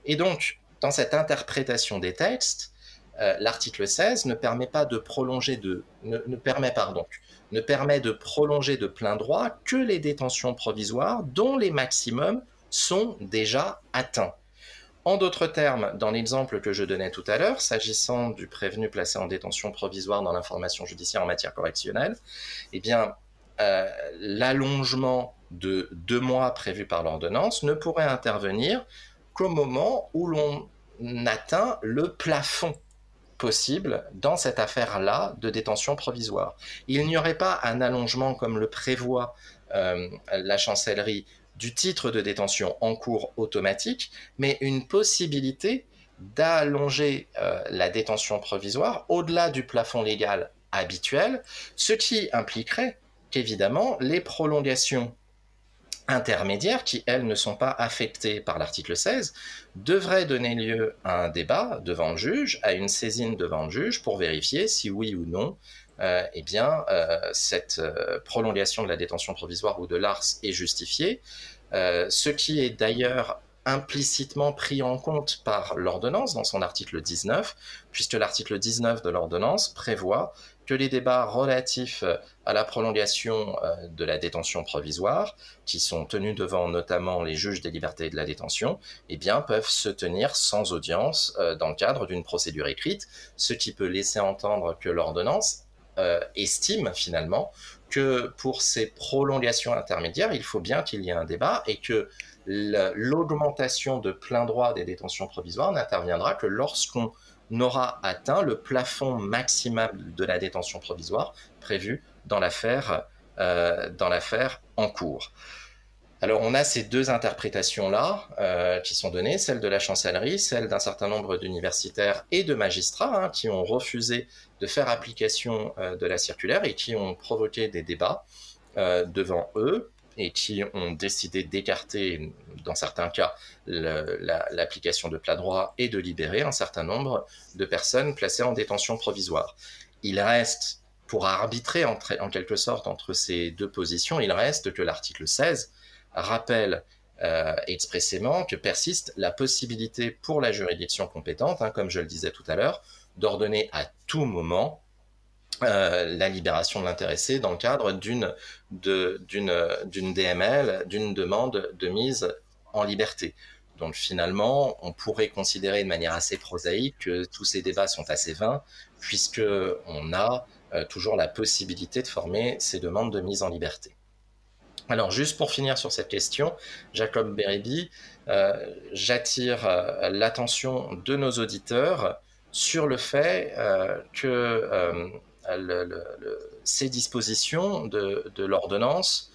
Et donc, dans cette interprétation des textes, euh, l'article 16 ne permet pas de prolonger de ne, ne permet de prolonger de plein droit que les détentions provisoires dont les maximums sont déjà atteints. En d'autres termes, dans l'exemple que je donnais tout à l'heure, s'agissant du prévenu placé en détention provisoire dans l'information judiciaire en matière correctionnelle, eh bien, euh, l'allongement de deux mois prévu par l'ordonnance ne pourrait intervenir qu'au moment où l'on atteint le plafond possible dans cette affaire-là de détention provisoire. Il n'y aurait pas un allongement comme le prévoit euh, la chancellerie du titre de détention en cours automatique, mais une possibilité d'allonger euh, la détention provisoire au-delà du plafond légal habituel, ce qui impliquerait qu'évidemment les prolongations intermédiaires, qui, elles, ne sont pas affectées par l'article 16, devraient donner lieu à un débat devant le juge, à une saisine devant le juge, pour vérifier si oui ou non, euh, eh bien, euh, cette euh, prolongation de la détention provisoire ou de l'ARS est justifiée, ce qui est d'ailleurs implicitement pris en compte par l'ordonnance dans son article 19, puisque l'article 19 de l'ordonnance prévoit que les débats relatifs à la prolongation euh, de la détention provisoire, qui sont tenus devant notamment les juges des libertés et de la détention, eh peuvent se tenir sans audience euh, dans le cadre d'une procédure écrite, ce qui peut laisser entendre que l'ordonnance euh, estime finalement que pour ces prolongations intermédiaires, il faut bien qu'il y ait un débat et que l'augmentation de plein droit des détentions provisoires n'interviendra que lorsqu'on n'aura atteint le plafond maximal de la détention provisoire prévu dans l'affaire euh, dans l'affaire en cours. Alors on a ces deux interprétations-là euh, qui sont données, celle de la chancellerie, celle d'un certain nombre d'universitaires et de magistrats hein, qui ont refusé de faire application euh, de la circulaire et qui ont provoqué des débats devant eux et qui ont décidé d'écarter, dans certains cas, l'application de plat droit et de libérer un certain nombre de personnes placées en détention provisoire. Il reste, pour arbitrer en, quelque sorte entre ces deux positions, il reste que l'article 16 rappelle expressément que persiste la possibilité pour la juridiction compétente, hein, comme je le disais tout à l'heure, d'ordonner à tout moment euh, la libération de l'intéressé dans le cadre d'une DML, d'une demande de mise en liberté. Donc finalement, on pourrait considérer de manière assez prosaïque que tous ces débats sont assez vains, puisque on a euh, toujours la possibilité de former ces demandes de mise en liberté. Alors juste pour finir sur cette question, Jacob Berebi, euh, j'attire l'attention de nos auditeurs sur le fait que ces dispositions de, l'ordonnance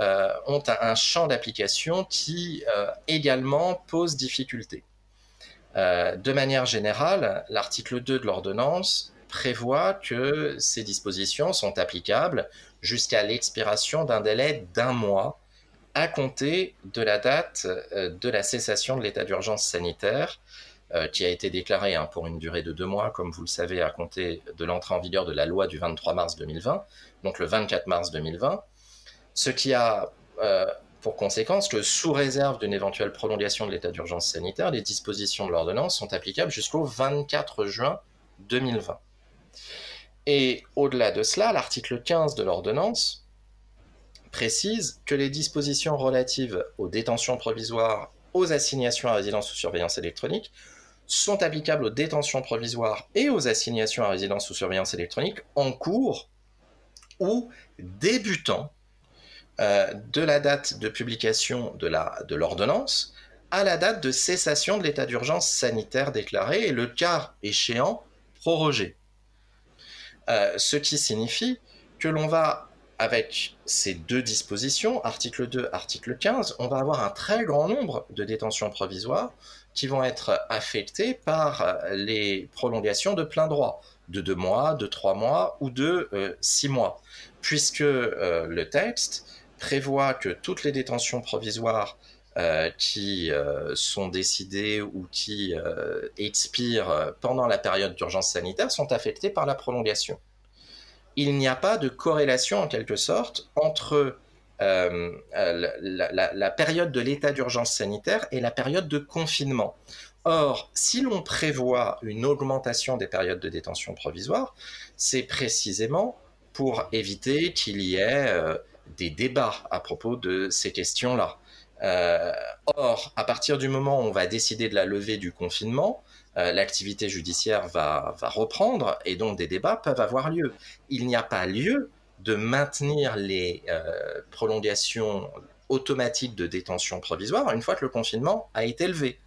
euh, ont un, champ d'application qui euh, également pose difficulté. Euh, de manière générale, l'article 2 de l'ordonnance prévoit que ces dispositions sont applicables jusqu'à l'expiration d'un délai d'un mois à compter de la date de la cessation de l'état d'urgence sanitaire qui a été déclaré hein, pour une durée de deux mois, comme vous le savez, à compter de l'entrée en vigueur de la loi du 23 mars 2020, donc le 24 mars 2020, ce qui a euh, pour conséquence que sous réserve d'une éventuelle prolongation de l'état d'urgence sanitaire, les dispositions de l'ordonnance sont applicables jusqu'au 24 juin 2020. Et au-delà de cela, l'article 15 de l'ordonnance précise que les dispositions relatives aux détentions provisoires, aux assignations à résidence sous surveillance électronique, sont applicables aux détentions provisoires et aux assignations à résidence sous surveillance électronique en cours ou débutant euh, de la date de publication de l'ordonnance à la date de cessation de l'état d'urgence sanitaire déclaré et le cas échéant prorogé. Euh, ce qui signifie que l'on va, avec ces deux dispositions, article 2, article 15, on va avoir un très grand nombre de détentions provisoires qui vont être affectés par euh, les prolongations de plein droit, de deux mois, de trois mois ou de euh, six mois, puisque euh, le texte prévoit que toutes les détentions provisoires qui sont décidées ou qui expirent pendant la période d'urgence sanitaire sont affectées par la prolongation. Il n'y a pas de corrélation en quelque sorte entre euh, la, période de l'état d'urgence sanitaire et la période de confinement. Or, si l'on prévoit une augmentation des périodes de détention provisoire, c'est précisément pour éviter qu'il y ait euh, des débats à propos de ces questions-là. Euh, or, à partir du moment où on va décider de la levée du confinement, l'activité judiciaire va, reprendre et donc des débats peuvent avoir lieu. Il n'y a pas lieu de maintenir les euh, prolongations automatiques de détention provisoire une fois que le confinement a été levé.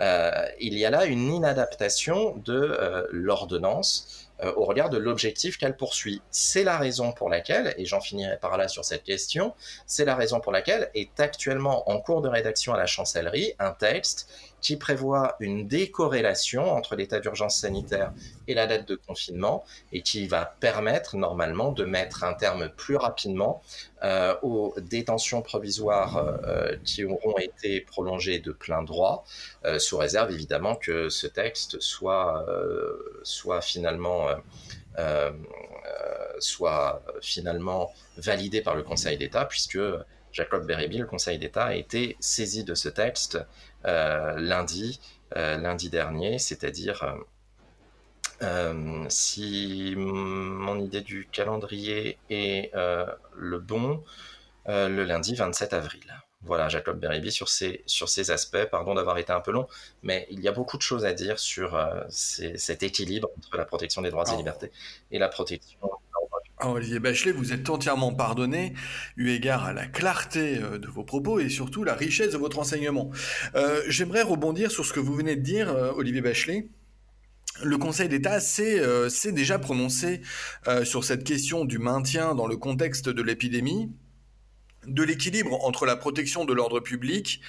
Euh, il y a là une inadaptation de euh, l'ordonnance au regard de l'objectif qu'elle poursuit. C'est la raison pour laquelle, et j'en finirai par là sur cette question, c'est la raison pour laquelle est actuellement en cours de rédaction à la chancellerie un texte qui prévoit une décorrélation entre l'état d'urgence sanitaire et la date de confinement et qui va permettre normalement de mettre un terme plus rapidement euh, aux détentions provisoires euh, qui auront été prolongées de plein droit, euh, sous réserve évidemment que ce texte soit, soit finalement soit finalement validé par le Conseil d'État, puisque Jacob Berébi, le Conseil d'État, a été saisi de ce texte euh, lundi, euh, lundi dernier, c'est-à-dire euh, si mon idée du calendrier est le bon, le lundi 27 avril. Voilà, Jacob sur ces, sur ces aspects. Pardon d'avoir été un peu long, mais il y a beaucoup de choses à dire sur cet équilibre entre la protection des droits et libertés et la protection Olivier Bachelet, vous êtes entièrement pardonné, eu égard à la clarté euh, de vos propos et surtout la richesse de votre enseignement. Euh, j'aimerais rebondir sur ce que vous venez de dire, euh, Olivier Bachelet. Le Conseil d'État s'est déjà prononcé sur cette question du maintien dans le contexte de l'épidémie, de l'équilibre entre la protection de l'ordre public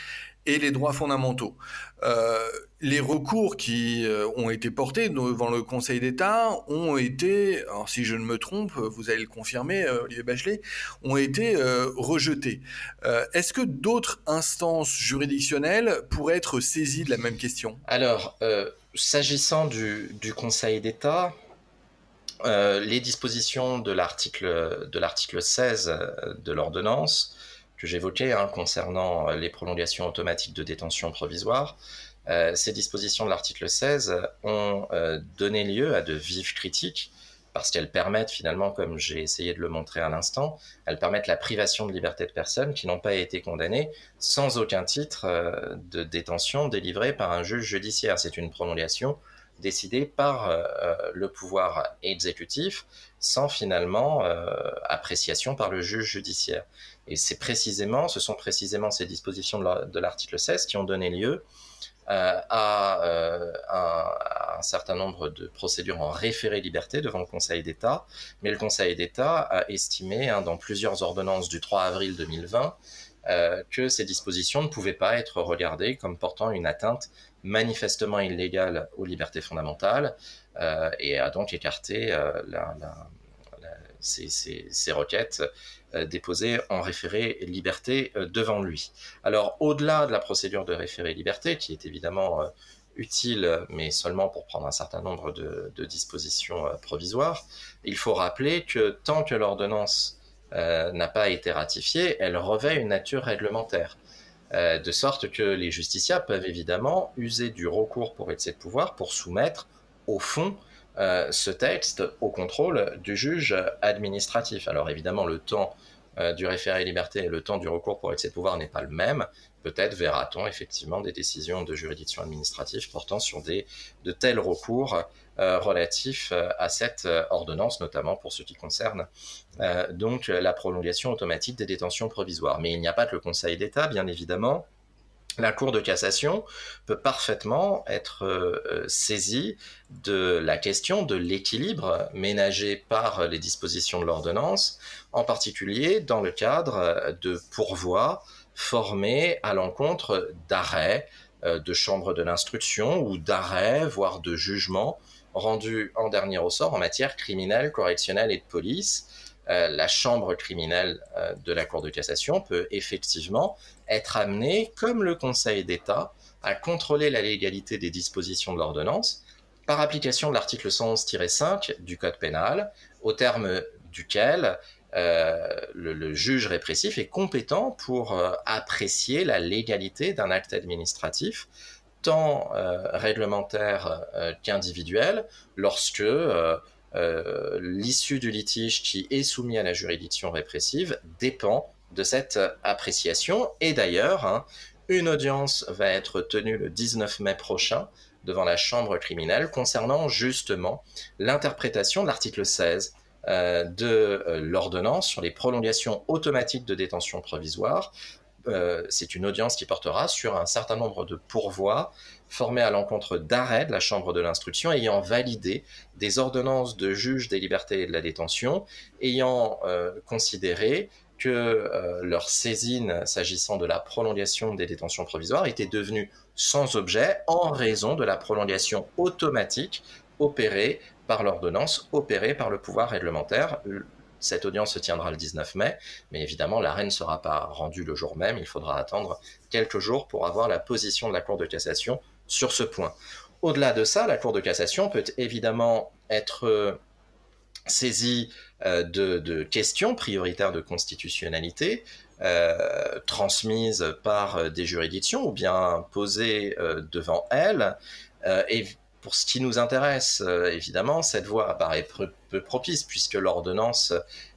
et les droits fondamentaux. Euh, les recours qui euh, ont été portés devant le Conseil d'État ont été, si je ne me trompe, vous allez le confirmer, euh, Olivier Bachelet, ont été rejetés. Est-ce que d'autres instances juridictionnelles pourraient être saisies de la même question? Alors, s'agissant du, du, Conseil d'État, les dispositions de l'article 16 de l'ordonnance que j'évoquais hein, concernant les prolongations automatiques de détention provisoire, ces dispositions de l'article 16 ont donné lieu à de vives critiques parce qu'elles permettent finalement, comme j'ai essayé de le montrer à l'instant, elles permettent la privation de liberté de personnes qui n'ont pas été condamnées sans aucun titre euh, de détention délivré par un juge judiciaire. C'est une prolongation décidée par euh, euh, le pouvoir exécutif sans finalement appréciation par le juge judiciaire. Et c'est précisément, ce sont précisément ces dispositions de l'article 16 qui ont donné lieu euh, à, euh, un, certain nombre de procédures en référé liberté devant le Conseil d'État, mais le Conseil d'État a estimé hein, dans plusieurs ordonnances du 3 avril 2020 euh, que ces dispositions ne pouvaient pas être regardées comme portant une atteinte manifestement illégale aux libertés fondamentales et a donc écarté ces, requêtes euh, déposées en référé liberté euh, devant lui. Alors, au-delà de la procédure de référé liberté, qui est évidemment euh, utile, mais seulement pour prendre un certain nombre de, dispositions provisoires, il faut rappeler que tant que l'ordonnance n'a pas été ratifiée, elle revêt une nature réglementaire. de sorte que les justiciables peuvent évidemment user du recours pour excès de pouvoir pour soumettre au fond euh, ce texte au contrôle du juge administratif. Alors évidemment, le temps euh, du référé liberté et le temps du recours pour excès de pouvoir n'est pas le même. Peut-être verra-t-on effectivement des décisions de juridiction administrative portant sur des, de tels recours euh, relatifs à cette ordonnance, notamment pour ce qui concerne donc la prolongation automatique des détentions provisoires. Mais il n'y a pas que le Conseil d'État, bien évidemment la Cour de cassation peut parfaitement être euh, saisie de la question de l'équilibre ménagé par les dispositions de l'ordonnance, en particulier dans le cadre de pourvois formés à l'encontre d'arrêts euh, de chambres de l'instruction ou d'arrêts, voire de jugements rendus en dernier ressort en matière criminelle, correctionnelle et de police, euh, la chambre criminelle euh, de la Cour de cassation peut effectivement être amenée, comme le Conseil d'État, à contrôler la légalité des dispositions de l'ordonnance par application de l'article 111-5 du Code pénal, au terme duquel euh, le, juge répressif est compétent pour apprécier la légalité d'un acte administratif, tant réglementaire qu'individuel, lorsque euh, l'issue du litige qui est soumis à la juridiction répressive dépend de cette appréciation. Et d'ailleurs, hein, une audience va être tenue le 19 mai prochain devant la Chambre criminelle concernant justement l'interprétation de l'article 16 euh, de euh, l'ordonnance sur les prolongations automatiques de détention provisoire. c'est une audience qui portera sur un certain nombre de pourvois formé à l'encontre d'arrêt de la Chambre de l'instruction ayant validé des ordonnances de juge des libertés et de la détention, ayant euh, considéré que euh, leur saisine s'agissant de la prolongation des détentions provisoires était devenue sans objet en raison de la prolongation automatique opérée par l'ordonnance, opérée par le pouvoir réglementaire. Cette audience se tiendra le 19 mai, mais évidemment, l'arrêt ne sera pas rendu le jour même. Il faudra attendre quelques jours pour avoir la position de la Cour de cassation sur ce point. Au-delà de ça, la Cour de cassation peut évidemment être euh, saisie euh, de, questions prioritaires de constitutionnalité euh, transmises par des juridictions ou bien posées devant elle. et pour ce qui nous intéresse, évidemment, cette voie apparaît peu propice puisque l'ordonnance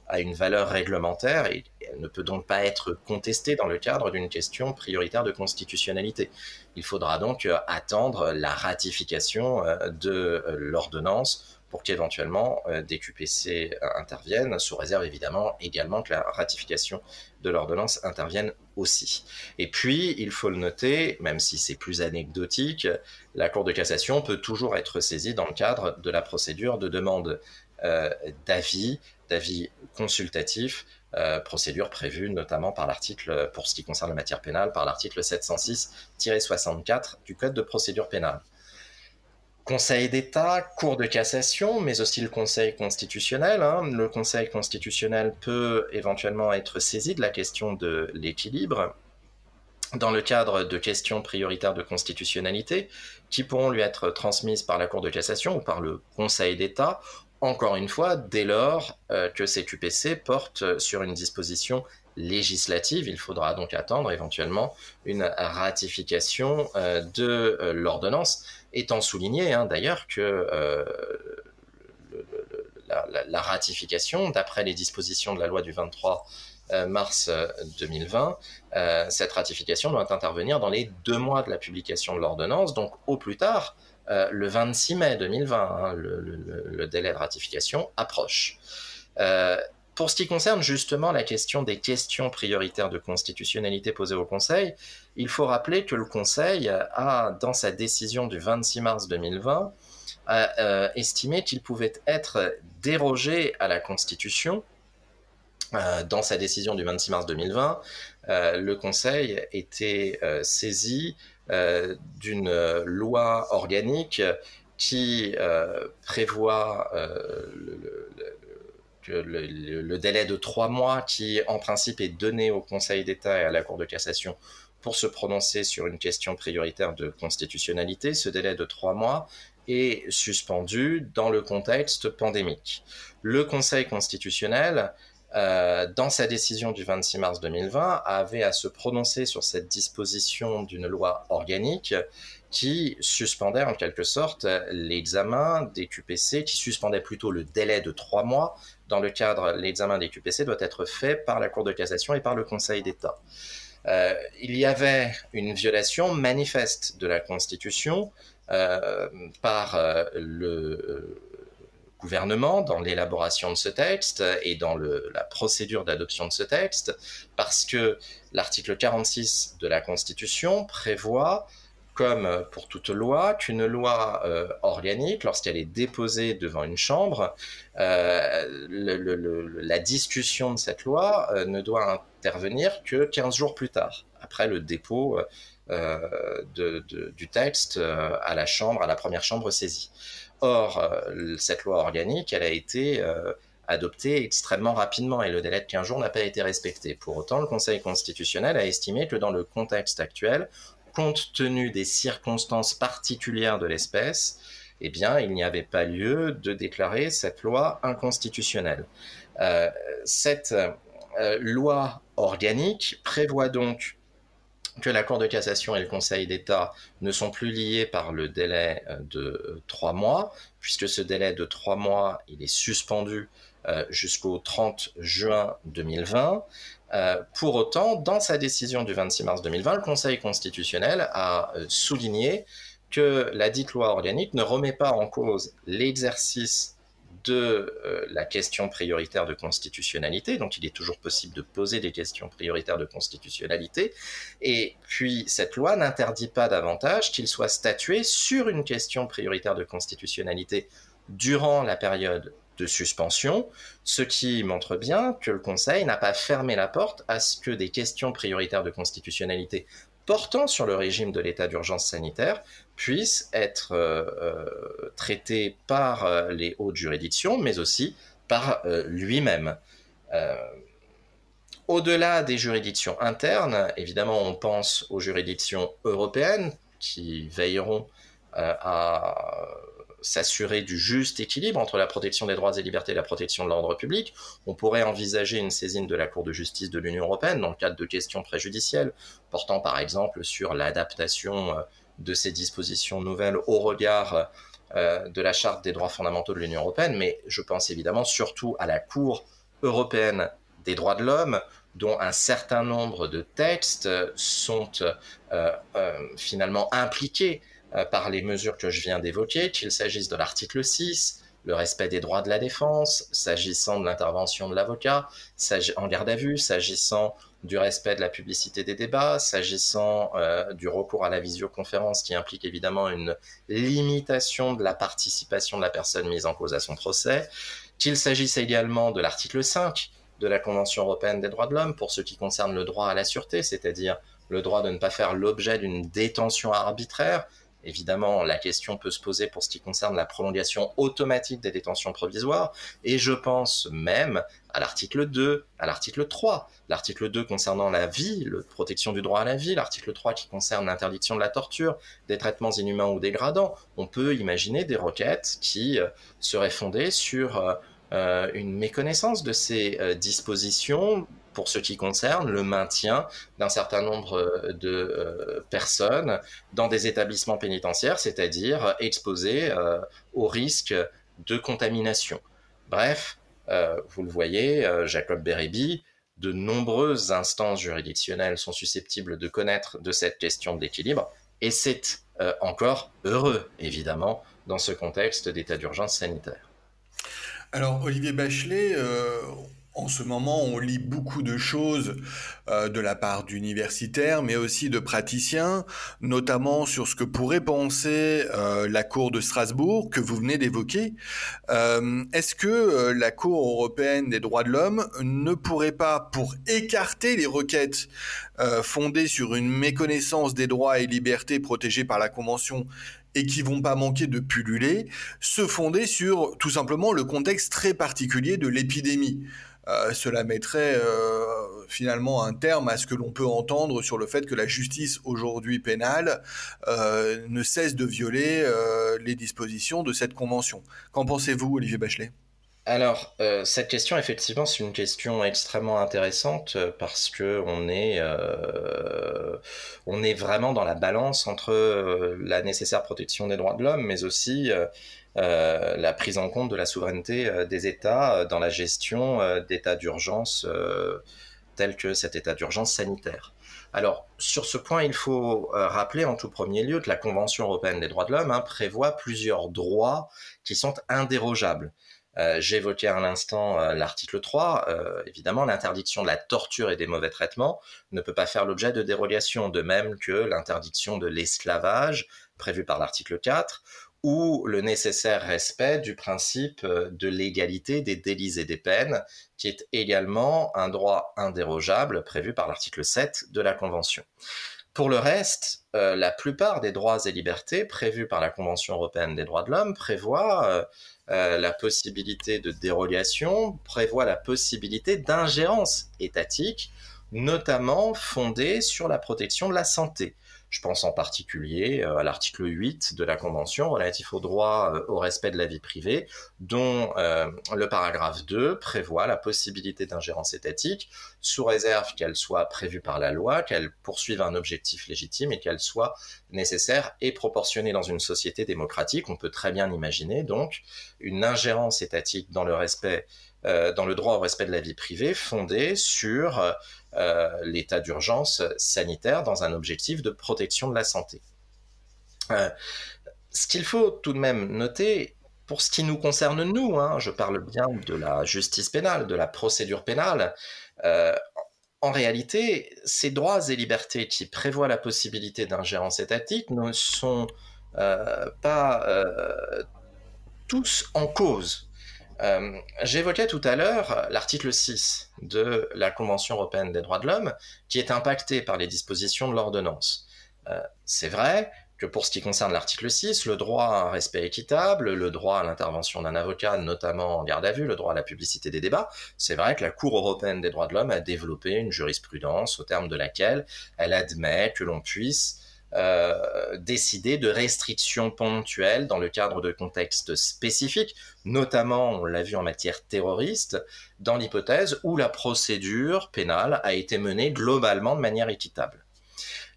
a une valeur réglementaire et ne peut donc pas être contestée dans le cadre d'une question prioritaire de constitutionnalité. Il faudra donc euh, attendre la ratification euh, de euh, l'ordonnance pour qu'éventuellement des QPC interviennent, sous réserve évidemment également que la ratification de l'ordonnance intervienne aussi. Et puis, il faut le noter, même si c'est plus anecdotique, la Cour de cassation peut toujours être saisie dans le cadre de la procédure de demande d'avis d'avis consultatif, euh, procédure prévue notamment par l'article, pour ce qui concerne la matière pénale, par l'article 706-64 du Code de procédure pénale. Conseil d'État, Cour de cassation, mais aussi le Conseil constitutionnel. Hein. Le Conseil constitutionnel peut éventuellement être saisi de la question de l'équilibre dans le cadre de questions prioritaires de constitutionnalité qui pourront lui être transmises par la Cour de cassation ou par le Conseil d'État encore une fois, dès lors euh, que ces QPC portent sur une disposition législative, il faudra donc attendre éventuellement une ratification euh, de euh, l'ordonnance, étant souligné hein, d'ailleurs que euh, la, ratification, d'après les dispositions de la loi du 23 mars 2020, cette ratification doit intervenir dans les deux mois de la publication de l'ordonnance, donc au plus tard le 26 mai 2020. Hein, le, délai de ratification approche. Pour ce qui concerne justement la question des questions prioritaires de constitutionnalité posées au Conseil, il faut rappeler que le Conseil a, dans sa décision du 26 mars 2020, euh, estimé qu'il pouvait être dérogé à la Constitution. Euh, dans sa décision du 26 mars 2020, euh, le Conseil était saisi d'une loi organique qui prévoit délai de trois mois qui, en principe, est donné au Conseil d'État et à la Cour de cassation pour se prononcer sur une question prioritaire de constitutionnalité, ce délai de trois mois est suspendu dans le contexte pandémique. Le Conseil constitutionnel, euh, dans sa décision du 26 mars 2020, avait à se prononcer sur cette disposition d'une loi organique qui suspendait en quelque sorte l'examen des QPC, qui suspendait plutôt le délai de trois mois dans le cadre, l'examen des QPC doit être fait par la Cour de cassation et par le Conseil d'État. Euh, il y avait une violation manifeste de la Constitution euh, par euh, le gouvernement dans l'élaboration de ce texte et dans la procédure d'adoption de ce texte, parce que l'article 46 de la Constitution prévoit comme pour toute loi, qu'une loi euh, organique, lorsqu'elle est déposée devant une chambre, euh, la discussion de cette loi euh, ne doit intervenir que 15 jours plus tard, après le dépôt du texte à la chambre, à la première chambre saisie. Or, cette loi organique, elle a été adoptée extrêmement rapidement et le délai de 15 jours n'a pas été respecté. Pour autant, le Conseil constitutionnel a estimé que dans le contexte actuel, compte tenu des circonstances particulières de l'espèce, eh bien, il n'y avait pas lieu de déclarer cette loi inconstitutionnelle. Euh, cette euh, loi organique prévoit donc que la Cour de cassation et le Conseil d'État ne sont plus liés par le délai euh, de trois mois, puisque ce délai de trois mois, il est suspendu jusqu'au 30 juin 2020. Euh, pour autant, dans sa décision du 26 mars 2020, le Conseil constitutionnel a euh, souligné que la dite loi organique ne remet pas en cause l'exercice de euh, la question prioritaire de constitutionnalité, donc il est toujours possible de poser des questions prioritaires de constitutionnalité, et puis cette loi n'interdit pas davantage qu'il soit statué sur une question prioritaire de constitutionnalité durant la période de suspension, ce qui montre bien que le Conseil n'a pas fermé la porte à ce que des questions prioritaires de constitutionnalité portant sur le régime de l'état d'urgence sanitaire puissent être euh, euh, traitées par euh, les hautes juridictions, mais aussi par lui-même. Au-delà des juridictions internes, évidemment, on pense aux juridictions européennes qui veilleront à s'assurer du juste équilibre entre la protection des droits et libertés et la protection de l'ordre public. On pourrait envisager une saisine de la Cour de justice de l'Union européenne dans le cadre de questions préjudicielles, portant par exemple sur l'adaptation euh, de ces dispositions nouvelles au regard euh, de la Charte des droits fondamentaux de l'Union européenne, mais je pense évidemment surtout à la Cour européenne des droits de l'homme, dont un certain nombre de textes sont euh, finalement impliqués par les mesures que je viens d'évoquer, qu'il s'agisse de l'article 6, le respect des droits de la défense, s'agissant de l'intervention de l'avocat, en garde à vue, s'agissant du respect de la publicité des débats, s'agissant euh, du recours à la visioconférence qui implique évidemment une limitation de la participation de la personne mise en cause à son procès, qu'il s'agisse également de l'article 5 de la Convention européenne des droits de l'homme pour ce qui concerne le droit à la sûreté, c'est-à-dire le droit de ne pas faire l'objet d'une détention arbitraire, Évidemment, la question peut se poser pour ce qui concerne la prolongation automatique des détentions provisoires, et je pense même à l'article 2, à l'article 3. L'article 2 concernant la vie, la protection du droit à la vie, l'article 3 qui concerne l'interdiction de la torture, des traitements inhumains ou dégradants. On peut imaginer des requêtes qui euh, seraient fondées sur euh, euh, une méconnaissance de ces dispositions pour ce qui concerne le maintien d'un certain nombre euh, de euh, personnes dans des établissements pénitentiaires, c'est-à-dire exposées euh, au risque de contamination. Bref, vous le voyez, Jacob Bérébi, de nombreuses instances juridictionnelles sont susceptibles de connaître de cette question de l'équilibre, et c'est encore heureux, évidemment, dans ce contexte d'état d'urgence sanitaire. Alors, Olivier Bachelet, en ce moment, on lit beaucoup de choses euh, de la part d'universitaires, mais aussi de praticiens, notamment sur ce que pourrait penser euh, la Cour de Strasbourg que vous venez d'évoquer. Euh, est-ce que la Cour européenne des droits de l'homme ne pourrait pas, pour écarter les requêtes fondées sur une méconnaissance des droits et libertés protégés par la Convention et qui vont pas manquer de pulluler, se fonder sur tout simplement le contexte très particulier de l'épidémie. Euh, cela mettrait euh, finalement un terme à ce que l'on peut entendre sur le fait que la justice aujourd'hui pénale euh, ne cesse de violer les dispositions de cette convention. Qu'en pensez-vous, Olivier Bachelet? Alors, cette question, effectivement, c'est une question extrêmement intéressante parce que on est, on est vraiment dans la balance entre la nécessaire protection des droits de l'homme, mais aussi euh, la prise en compte de la souveraineté euh, des États euh, dans la gestion d'états d'urgence tels que cet état d'urgence sanitaire. Alors, sur ce point, il faut rappeler en tout premier lieu que la Convention européenne des droits de l'homme hein, prévoit plusieurs droits qui sont indérogeables. J'évoquais à l'instant l'article 3. évidemment, l'interdiction de la torture et des mauvais traitements ne peut pas faire l'objet de dérogation, de même que l'interdiction de l'esclavage prévue par l'article 4 ou le nécessaire respect du principe euh, de l'égalité des délits et des peines, qui est également un droit indérogeable prévu par l'article 7 de la Convention. Pour le reste, euh, la plupart des droits et libertés prévus par la Convention européenne des droits de l'homme prévoient euh, la possibilité de dérogation, prévoient la possibilité d'ingérence étatique, notamment fondée sur la protection de la santé. Je pense en particulier euh, à l'article 8 de la Convention relatif au droit euh, au respect de la vie privée, dont euh, le paragraphe 2 prévoit la possibilité d'ingérence étatique, sous réserve qu'elle soit prévue par la loi, qu'elle poursuive un objectif légitime et qu'elle soit nécessaire et proportionnée dans une société démocratique. On peut très bien imaginer donc une ingérence étatique dans le respect dans le droit au respect de la vie privée fondée sur euh, l'état d'urgence sanitaire dans un objectif de protection de la santé. Euh, ce qu'il faut tout de même noter, pour ce qui nous concerne nous, hein, je parle bien de la justice pénale, de la procédure pénale, euh, en réalité, ces droits et libertés qui prévoient la possibilité d'ingérence étatique ne sont pas tous en cause. Euh, j'évoquais tout à l'heure l'article 6 de la Convention européenne des droits de l'homme qui est impacté par les dispositions de l'ordonnance. Euh, c'est vrai que pour ce qui concerne l'article 6, le droit à un respect équitable, le droit à l'intervention d'un avocat, notamment en garde à vue, le droit à la publicité des débats, c'est vrai que la Cour européenne des droits de l'homme a développé une jurisprudence au terme de laquelle elle admet que l'on puisse euh, décider de restrictions ponctuelles dans le cadre de contextes spécifiques, notamment, on l'a vu en matière terroriste, dans l'hypothèse où la procédure pénale a été menée globalement de manière équitable.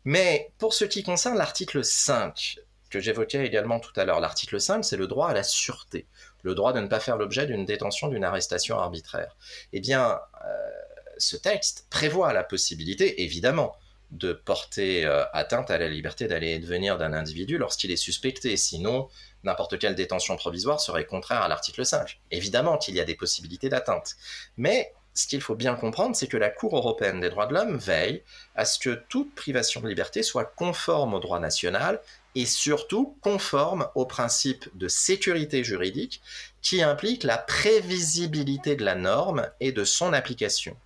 Mais pour ce qui concerne l'article 5, que j'évoquais également tout à l'heure, l'article 5, c'est le droit à la sûreté, le droit de ne pas faire l'objet d'une détention, d'une arrestation arbitraire. Eh bien, euh, ce texte prévoit la possibilité, évidemment, de porter euh, atteinte à la liberté d'aller et de venir d'un individu lorsqu'il est suspecté. Sinon, n'importe quelle détention provisoire serait contraire à l'article 5. Évidemment qu'il y a des possibilités d'atteinte. Mais ce qu'il faut bien comprendre, c'est que la Cour européenne des droits de l'homme veille à ce que toute privation de liberté soit conforme au droit national et surtout conforme au principe de sécurité juridique qui implique la prévisibilité de la norme et de son application.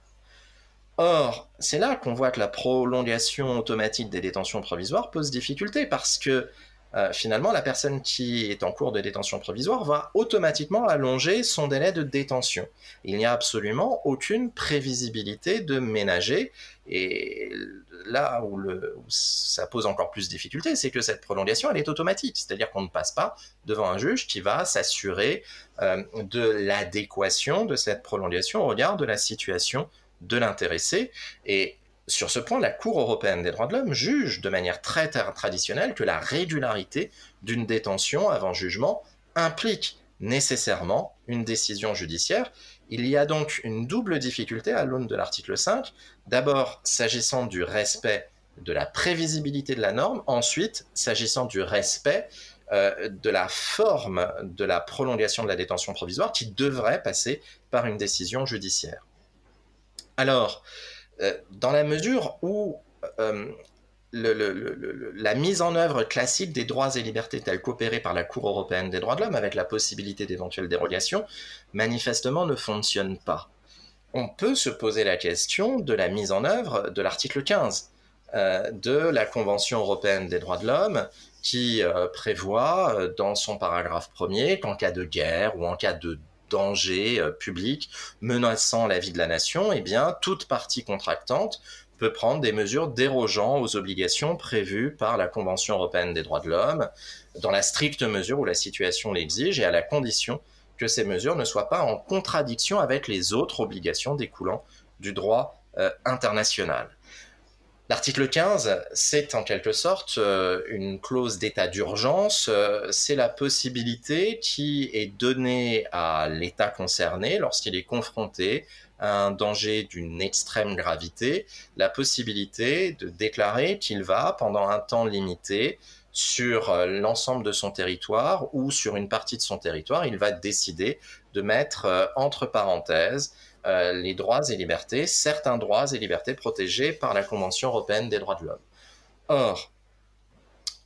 Or, c'est là qu'on voit que la prolongation automatique des détentions provisoires pose difficulté parce que euh, finalement, la personne qui est en cours de détention provisoire va automatiquement allonger son délai de détention. Il n'y a absolument aucune prévisibilité de ménager. Et là où, ça pose encore plus de difficultés, c'est que cette prolongation, elle est automatique. C'est-à-dire qu'on ne passe pas devant un juge qui va s'assurer euh, de l'adéquation de cette prolongation au regard de la situation de l'intéressé. Et sur ce point, la Cour européenne des droits de l'homme juge de manière très traditionnelle que la régularité d'une détention avant jugement implique nécessairement une décision judiciaire. Il y a donc une double difficulté à l'aune de l'article 5. D'abord, s'agissant du respect de la prévisibilité de la norme. Ensuite, s'agissant du respect euh, de la forme de la prolongation de la détention provisoire qui devrait passer par une décision judiciaire. Alors, euh, dans la mesure où euh, la mise en œuvre classique des droits et libertés tels qu'opérés par la Cour européenne des droits de l'homme, avec la possibilité d'éventuelles dérogations, manifestement ne fonctionne pas. On peut se poser la question de la mise en œuvre de l'article 15 euh, de la Convention européenne des droits de l'homme, qui prévoit dans son paragraphe premier qu'en cas de guerre ou en cas de danger euh, public menaçant la vie de la nation, eh bien, toute partie contractante peut prendre des mesures dérogeant aux obligations prévues par la Convention européenne des droits de l'homme, dans la stricte mesure où la situation l'exige et à la condition que ces mesures ne soient pas en contradiction avec les autres obligations découlant du droit euh, international. L'article 15, c'est en quelque sorte euh, une clause d'état d'urgence. Euh, c'est la possibilité qui est donnée à l'État concerné lorsqu'il est confronté à un danger d'une extrême gravité, la possibilité de déclarer qu'il va, pendant un temps limité, sur euh, l'ensemble de son territoire ou sur une partie de son territoire, il va décider de mettre entre parenthèses euh, les droits et libertés, certains droits et libertés protégés par la Convention européenne des droits de l'homme. Or,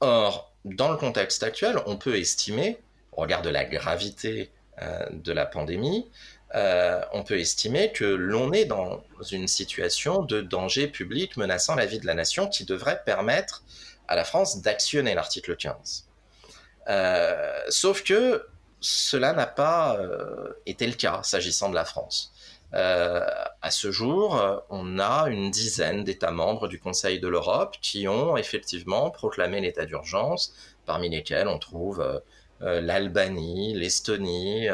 or, dans le contexte actuel, on peut estimer, au regard de la gravité euh, de la pandémie, euh, on peut estimer que l'on est dans une situation de danger public menaçant la vie de la nation qui devrait permettre à la France d'actionner l'article 15. sauf que cela n'a pas été le cas s'agissant de la France. Euh, à ce jour, on a une dizaine d'États membres du Conseil de l'Europe qui ont effectivement proclamé l'état d'urgence, parmi lesquels on trouve euh, euh, l'Albanie, l'Estonie,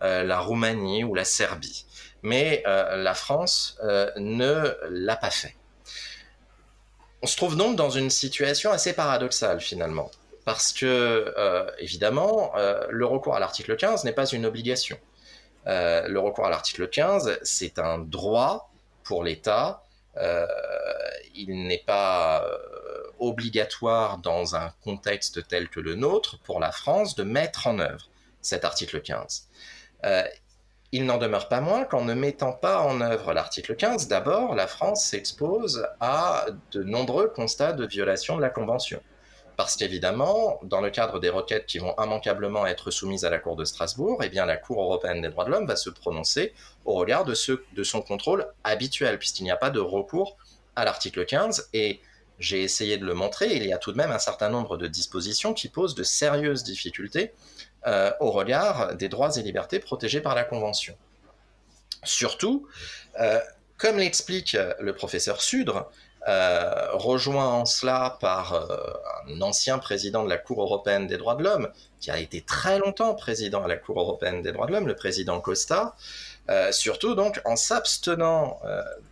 la Roumanie ou la Serbie. Mais la France ne l'a pas fait. On se trouve donc dans une situation assez paradoxale finalement, parce que évidemment, le recours à l'article 15 n'est pas une obligation. Euh, le recours à l'article 15, c'est un droit pour l'État. Euh, il n'est pas euh, obligatoire dans un contexte tel que le nôtre pour la France de mettre en œuvre cet article 15. il n'en demeure pas moins qu'en ne mettant pas en œuvre l'article 15, d'abord, la France s'expose à de nombreux constats de violation de la Convention. Parce qu'évidemment, dans le cadre des requêtes qui vont immanquablement être soumises à la Cour de Strasbourg, eh la Cour européenne des droits de l'homme va se prononcer au regard de, de son contrôle habituel, puisqu'il n'y a pas de recours à l'article 15. Et j'ai essayé de le montrer, il y a tout de même un certain nombre de dispositions qui posent de sérieuses difficultés euh, au regard des droits et libertés protégés par la Convention. Surtout, euh, comme l'explique le professeur Sudre, euh, rejoint en cela par euh, un ancien président de la Cour européenne des droits de l'homme, qui a été très longtemps président à la Cour européenne des droits de l'homme, le président Costa, euh, surtout donc en s'abstenant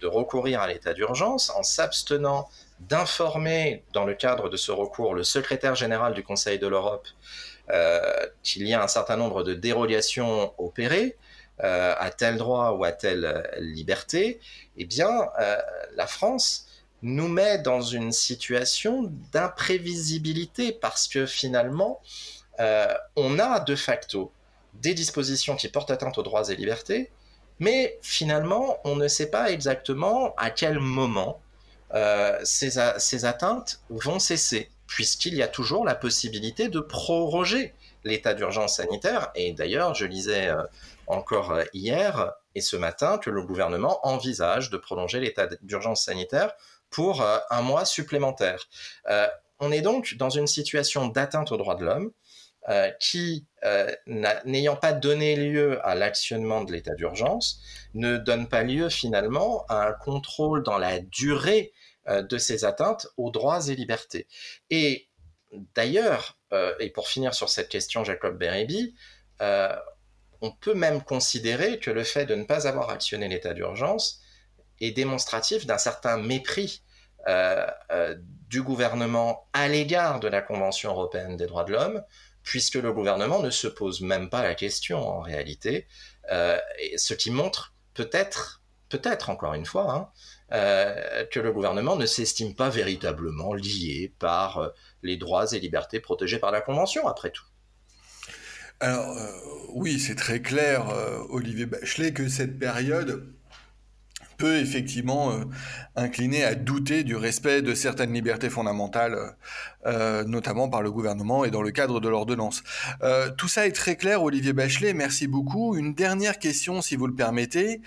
de recourir à l'état d'urgence, en s'abstenant d'informer dans le cadre de ce recours le secrétaire général du Conseil de l'Europe qu'il y a un certain nombre de dérogations opérées, à tel droit ou à telle liberté, eh bien, la France nous met dans une situation d'imprévisibilité parce que finalement, euh, on a de facto des dispositions qui portent atteinte aux droits et libertés, mais finalement, on ne sait pas exactement à quel moment euh, ces, atteintes vont cesser, puisqu'il y a toujours la possibilité de proroger l'état d'urgence sanitaire. Et d'ailleurs, je lisais euh, encore hier et ce matin que le gouvernement envisage de prolonger l'état d'urgence sanitaire pour euh, un mois supplémentaire. Euh, on est donc dans une situation d'atteinte aux droits de l'homme euh, qui, n'ayant pas donné lieu à l'actionnement de l'état d'urgence, ne donne pas lieu finalement à un contrôle dans la durée de ces atteintes aux droits et libertés. Et d'ailleurs, et pour finir sur cette question, Jacob Beribi, on peut même considérer que le fait de ne pas avoir actionné l'état d'urgence est démonstratif d'un certain mépris du gouvernement à l'égard de la Convention européenne des droits de l'homme, puisque le gouvernement ne se pose même pas la question en réalité, ce qui montre peut-être, peut-être encore une fois, hein, euh, que le gouvernement ne s'estime pas véritablement lié par euh, les droits et libertés protégés par la Convention, après tout. Alors, euh, oui, c'est très clair, Olivier Bachelet, que cette période peut effectivement incliner à douter du respect de certaines libertés fondamentales, notamment par le gouvernement et dans le cadre de l'ordonnance. tout ça est très clair, Olivier Bachelet, merci beaucoup. Une dernière question, si vous le permettez.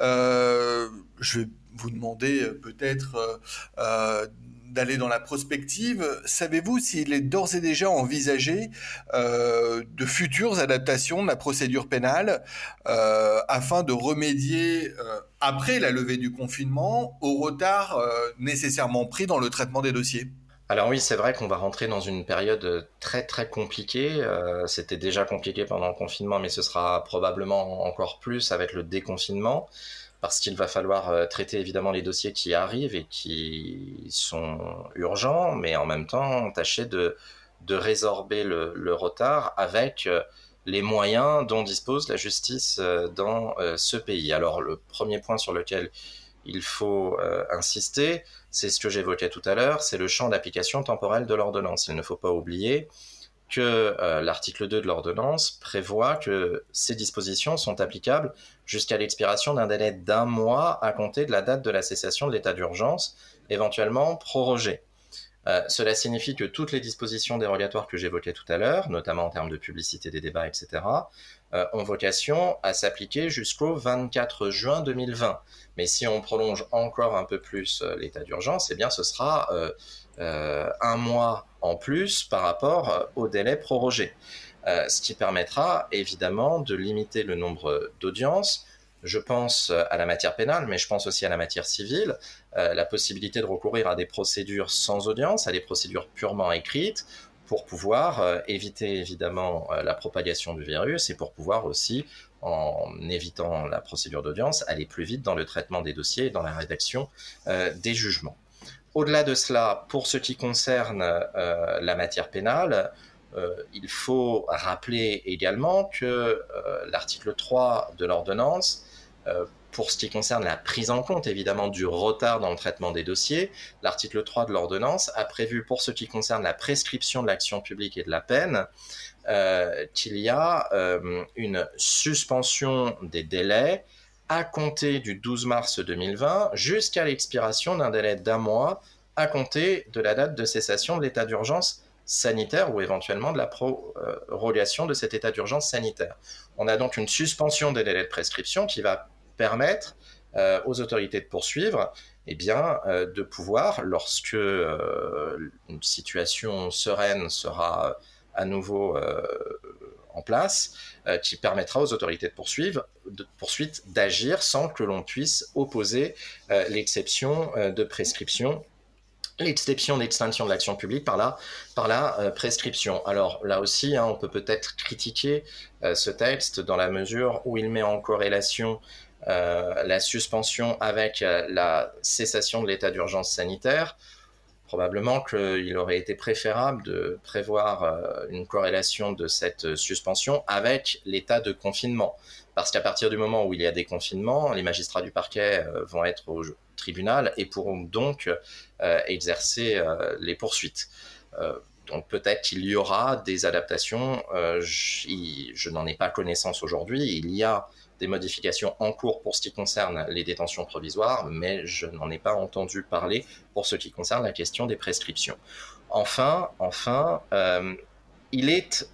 je vais vous demandez euh, peut-être euh, euh, d'aller dans la prospective. Savez-vous s'il est d'ores et déjà envisagé de futures adaptations de la procédure pénale afin de remédier, après la levée du confinement, au retard nécessairement pris dans le traitement des dossiers? Alors oui, c'est vrai qu'on va rentrer dans une période très très compliquée. C'était déjà compliqué pendant le confinement, mais ce sera probablement encore plus avec le déconfinement parce qu'il va falloir euh, traiter évidemment les dossiers qui arrivent et qui sont urgents, mais en même temps tâcher de, résorber le, retard avec euh, les moyens dont dispose la justice euh, dans ce pays. Alors le premier point sur lequel il faut insister, c'est ce que j'évoquais tout à l'heure, c'est le champ d'application temporelle de l'ordonnance. Il ne faut pas oublier que l'article 2 de l'ordonnance prévoit que ces dispositions sont applicables jusqu'à l'expiration d'un délai d'un mois à compter de la date de la cessation de l'état d'urgence, éventuellement prorogé. Euh, cela signifie que toutes les dispositions dérogatoires que j'évoquais tout à l'heure, notamment en termes de publicité des débats, etc., euh, ont vocation à s'appliquer jusqu'au 24 juin 2020. Mais si on prolonge encore un peu plus euh, l'état d'urgence, eh bien ce sera un mois en plus par rapport au délai prorogé. Euh, ce qui permettra évidemment de limiter le nombre d'audiences. Je pense à la matière pénale, mais je pense aussi à la matière civile, euh, la possibilité de recourir à des procédures sans audience, à des procédures purement écrites, pour pouvoir euh, éviter évidemment la propagation du virus et pour pouvoir aussi, en évitant la procédure d'audience, aller plus vite dans le traitement des dossiers et dans la rédaction des jugements. Au-delà de cela, pour ce qui concerne la matière pénale, il faut rappeler également que euh, l'article 3 de l'ordonnance, euh, pour ce qui concerne la prise en compte évidemment du retard dans le traitement des dossiers, l'article 3 de l'ordonnance a prévu pour ce qui concerne la prescription de l'action publique et de la peine qu'il y a une suspension des délais à compter du 12 mars 2020 jusqu'à l'expiration d'un délai d'un mois à compter de la date de cessation de l'état d'urgence sanitaire ou éventuellement de la prorogation de cet état d'urgence sanitaire. On a donc une suspension des délais de prescription qui va permettre euh, aux autorités de poursuivre eh bien, euh, de pouvoir, lorsque euh, une situation sereine sera à nouveau en place, qui permettra aux autorités de, poursuivre, poursuite d'agir sans que l'on puisse opposer l'exception de prescription l'exception d'extinction de l'action publique par la, par la euh, prescription. Alors là aussi, hein, on peut peut-être critiquer euh, ce texte dans la mesure où il met en corrélation euh, la suspension avec la cessation de l'état d'urgence sanitaire. Probablement qu'il aurait été préférable de prévoir une corrélation de cette suspension avec l'état de confinement. Parce qu'à partir du moment où il y a des confinements, les magistrats du parquet vont être au, tribunal et pourront donc euh, exercer euh, les poursuites. Euh, donc peut-être qu'il y aura des adaptations. je, n'en ai pas connaissance aujourd'hui. Il y a des modifications en cours pour ce qui concerne les détentions provisoires, mais je n'en ai pas entendu parler pour ce qui concerne la question des prescriptions. Enfin, enfin, il est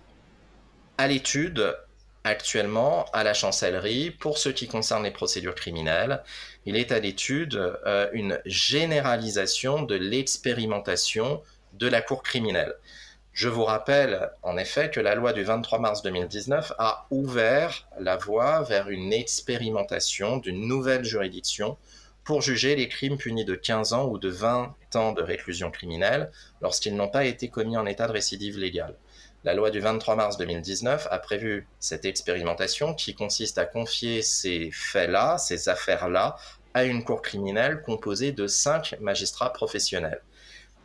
à l'étude actuellement à la chancellerie pour ce qui concerne les procédures criminelles il est à l'étude euh, une généralisation de l'expérimentation de la Cour criminelle. Je vous rappelle en effet que la loi du 23 mars 2019 a ouvert la voie vers une expérimentation d'une nouvelle juridiction pour juger les crimes punis de 15 ans ou de 20 ans de réclusion criminelle lorsqu'ils n'ont pas été commis en état de récidive légale. La loi du 23 mars 2019 a prévu cette expérimentation qui consiste à confier ces faits-là, ces affaires-là, à une cour criminelle composée de cinq magistrats professionnels.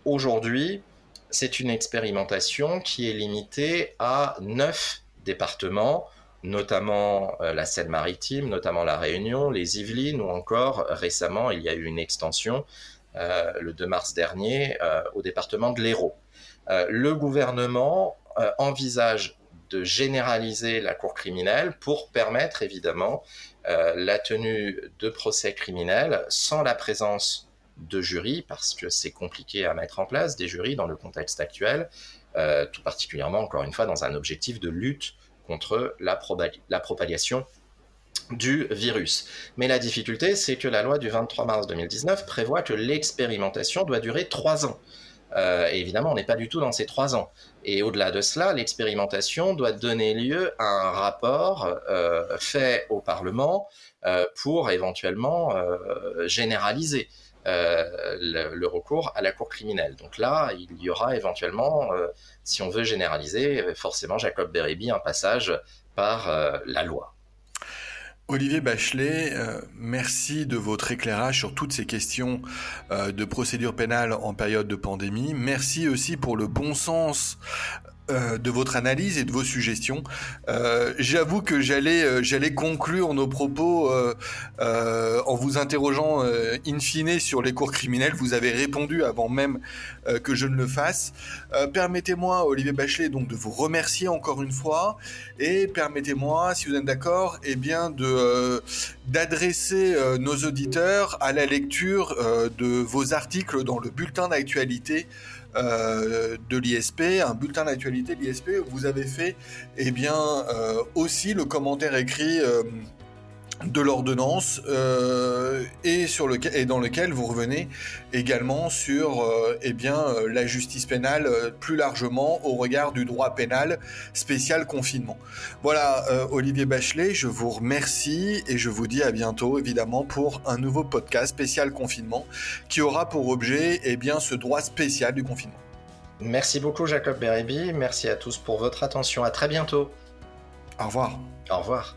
Aujourd'hui, c'est une expérimentation qui est limitée à neuf départements, notamment euh, la Seine-Maritime, notamment la Réunion, les Yvelines ou encore récemment, il y a eu une extension euh, le 2 mars dernier euh, au département de l'Hérault. le gouvernement envisage de généraliser la cour criminelle pour permettre évidemment la tenue de procès criminels sans la présence de jurys, parce que c'est compliqué à mettre en place des jurys dans le contexte actuel, euh, tout particulièrement, encore une fois, dans un objectif de lutte contre la propagation du virus. Mais la difficulté, c'est que la loi du 23 mars 2019 prévoit que l'expérimentation doit durer trois ans. Euh, évidemment, on n'est pas du tout dans ces trois ans. Et au-delà de cela, l'expérimentation doit donner lieu à un rapport euh, fait au Parlement pour éventuellement généraliser. Euh, le, recours à la cour criminelle. Donc là, il y aura éventuellement, euh, si on veut généraliser, forcément Jacob Bérébi, un passage par euh, la loi. Olivier Bachelet, merci de votre éclairage sur toutes ces questions de procédure pénale en période de pandémie. Merci aussi pour le bon sens euh, de votre analyse et de vos suggestions. Euh, j'avoue que j'allais euh, j'allais conclure nos propos en vous interrogeant in fine sur les cours criminels. Vous avez répondu avant même que je ne le fasse. permettez-moi, Olivier Bachelet, donc de vous remercier encore une fois et permettez-moi, si vous êtes d'accord, eh bien de d'adresser nos auditeurs à la lecture de vos articles dans le bulletin d'actualité euh, de l'ISP, un bulletin d'actualité de l'ISP, vous avez fait eh bien, euh, aussi le commentaire écrit euh, de l'ordonnance euh, et, sur le, et dans lequel vous revenez également sur euh, eh bien, euh, la justice pénale plus largement au regard du droit pénal spécial confinement. Voilà, Olivier Bachelet, je vous remercie et je vous dis à bientôt évidemment pour un nouveau podcast spécial confinement qui aura pour objet eh bien, ce droit spécial du confinement. Merci beaucoup Jacob Bérébi, merci à tous pour votre attention, à très bientôt. Au revoir. Au revoir.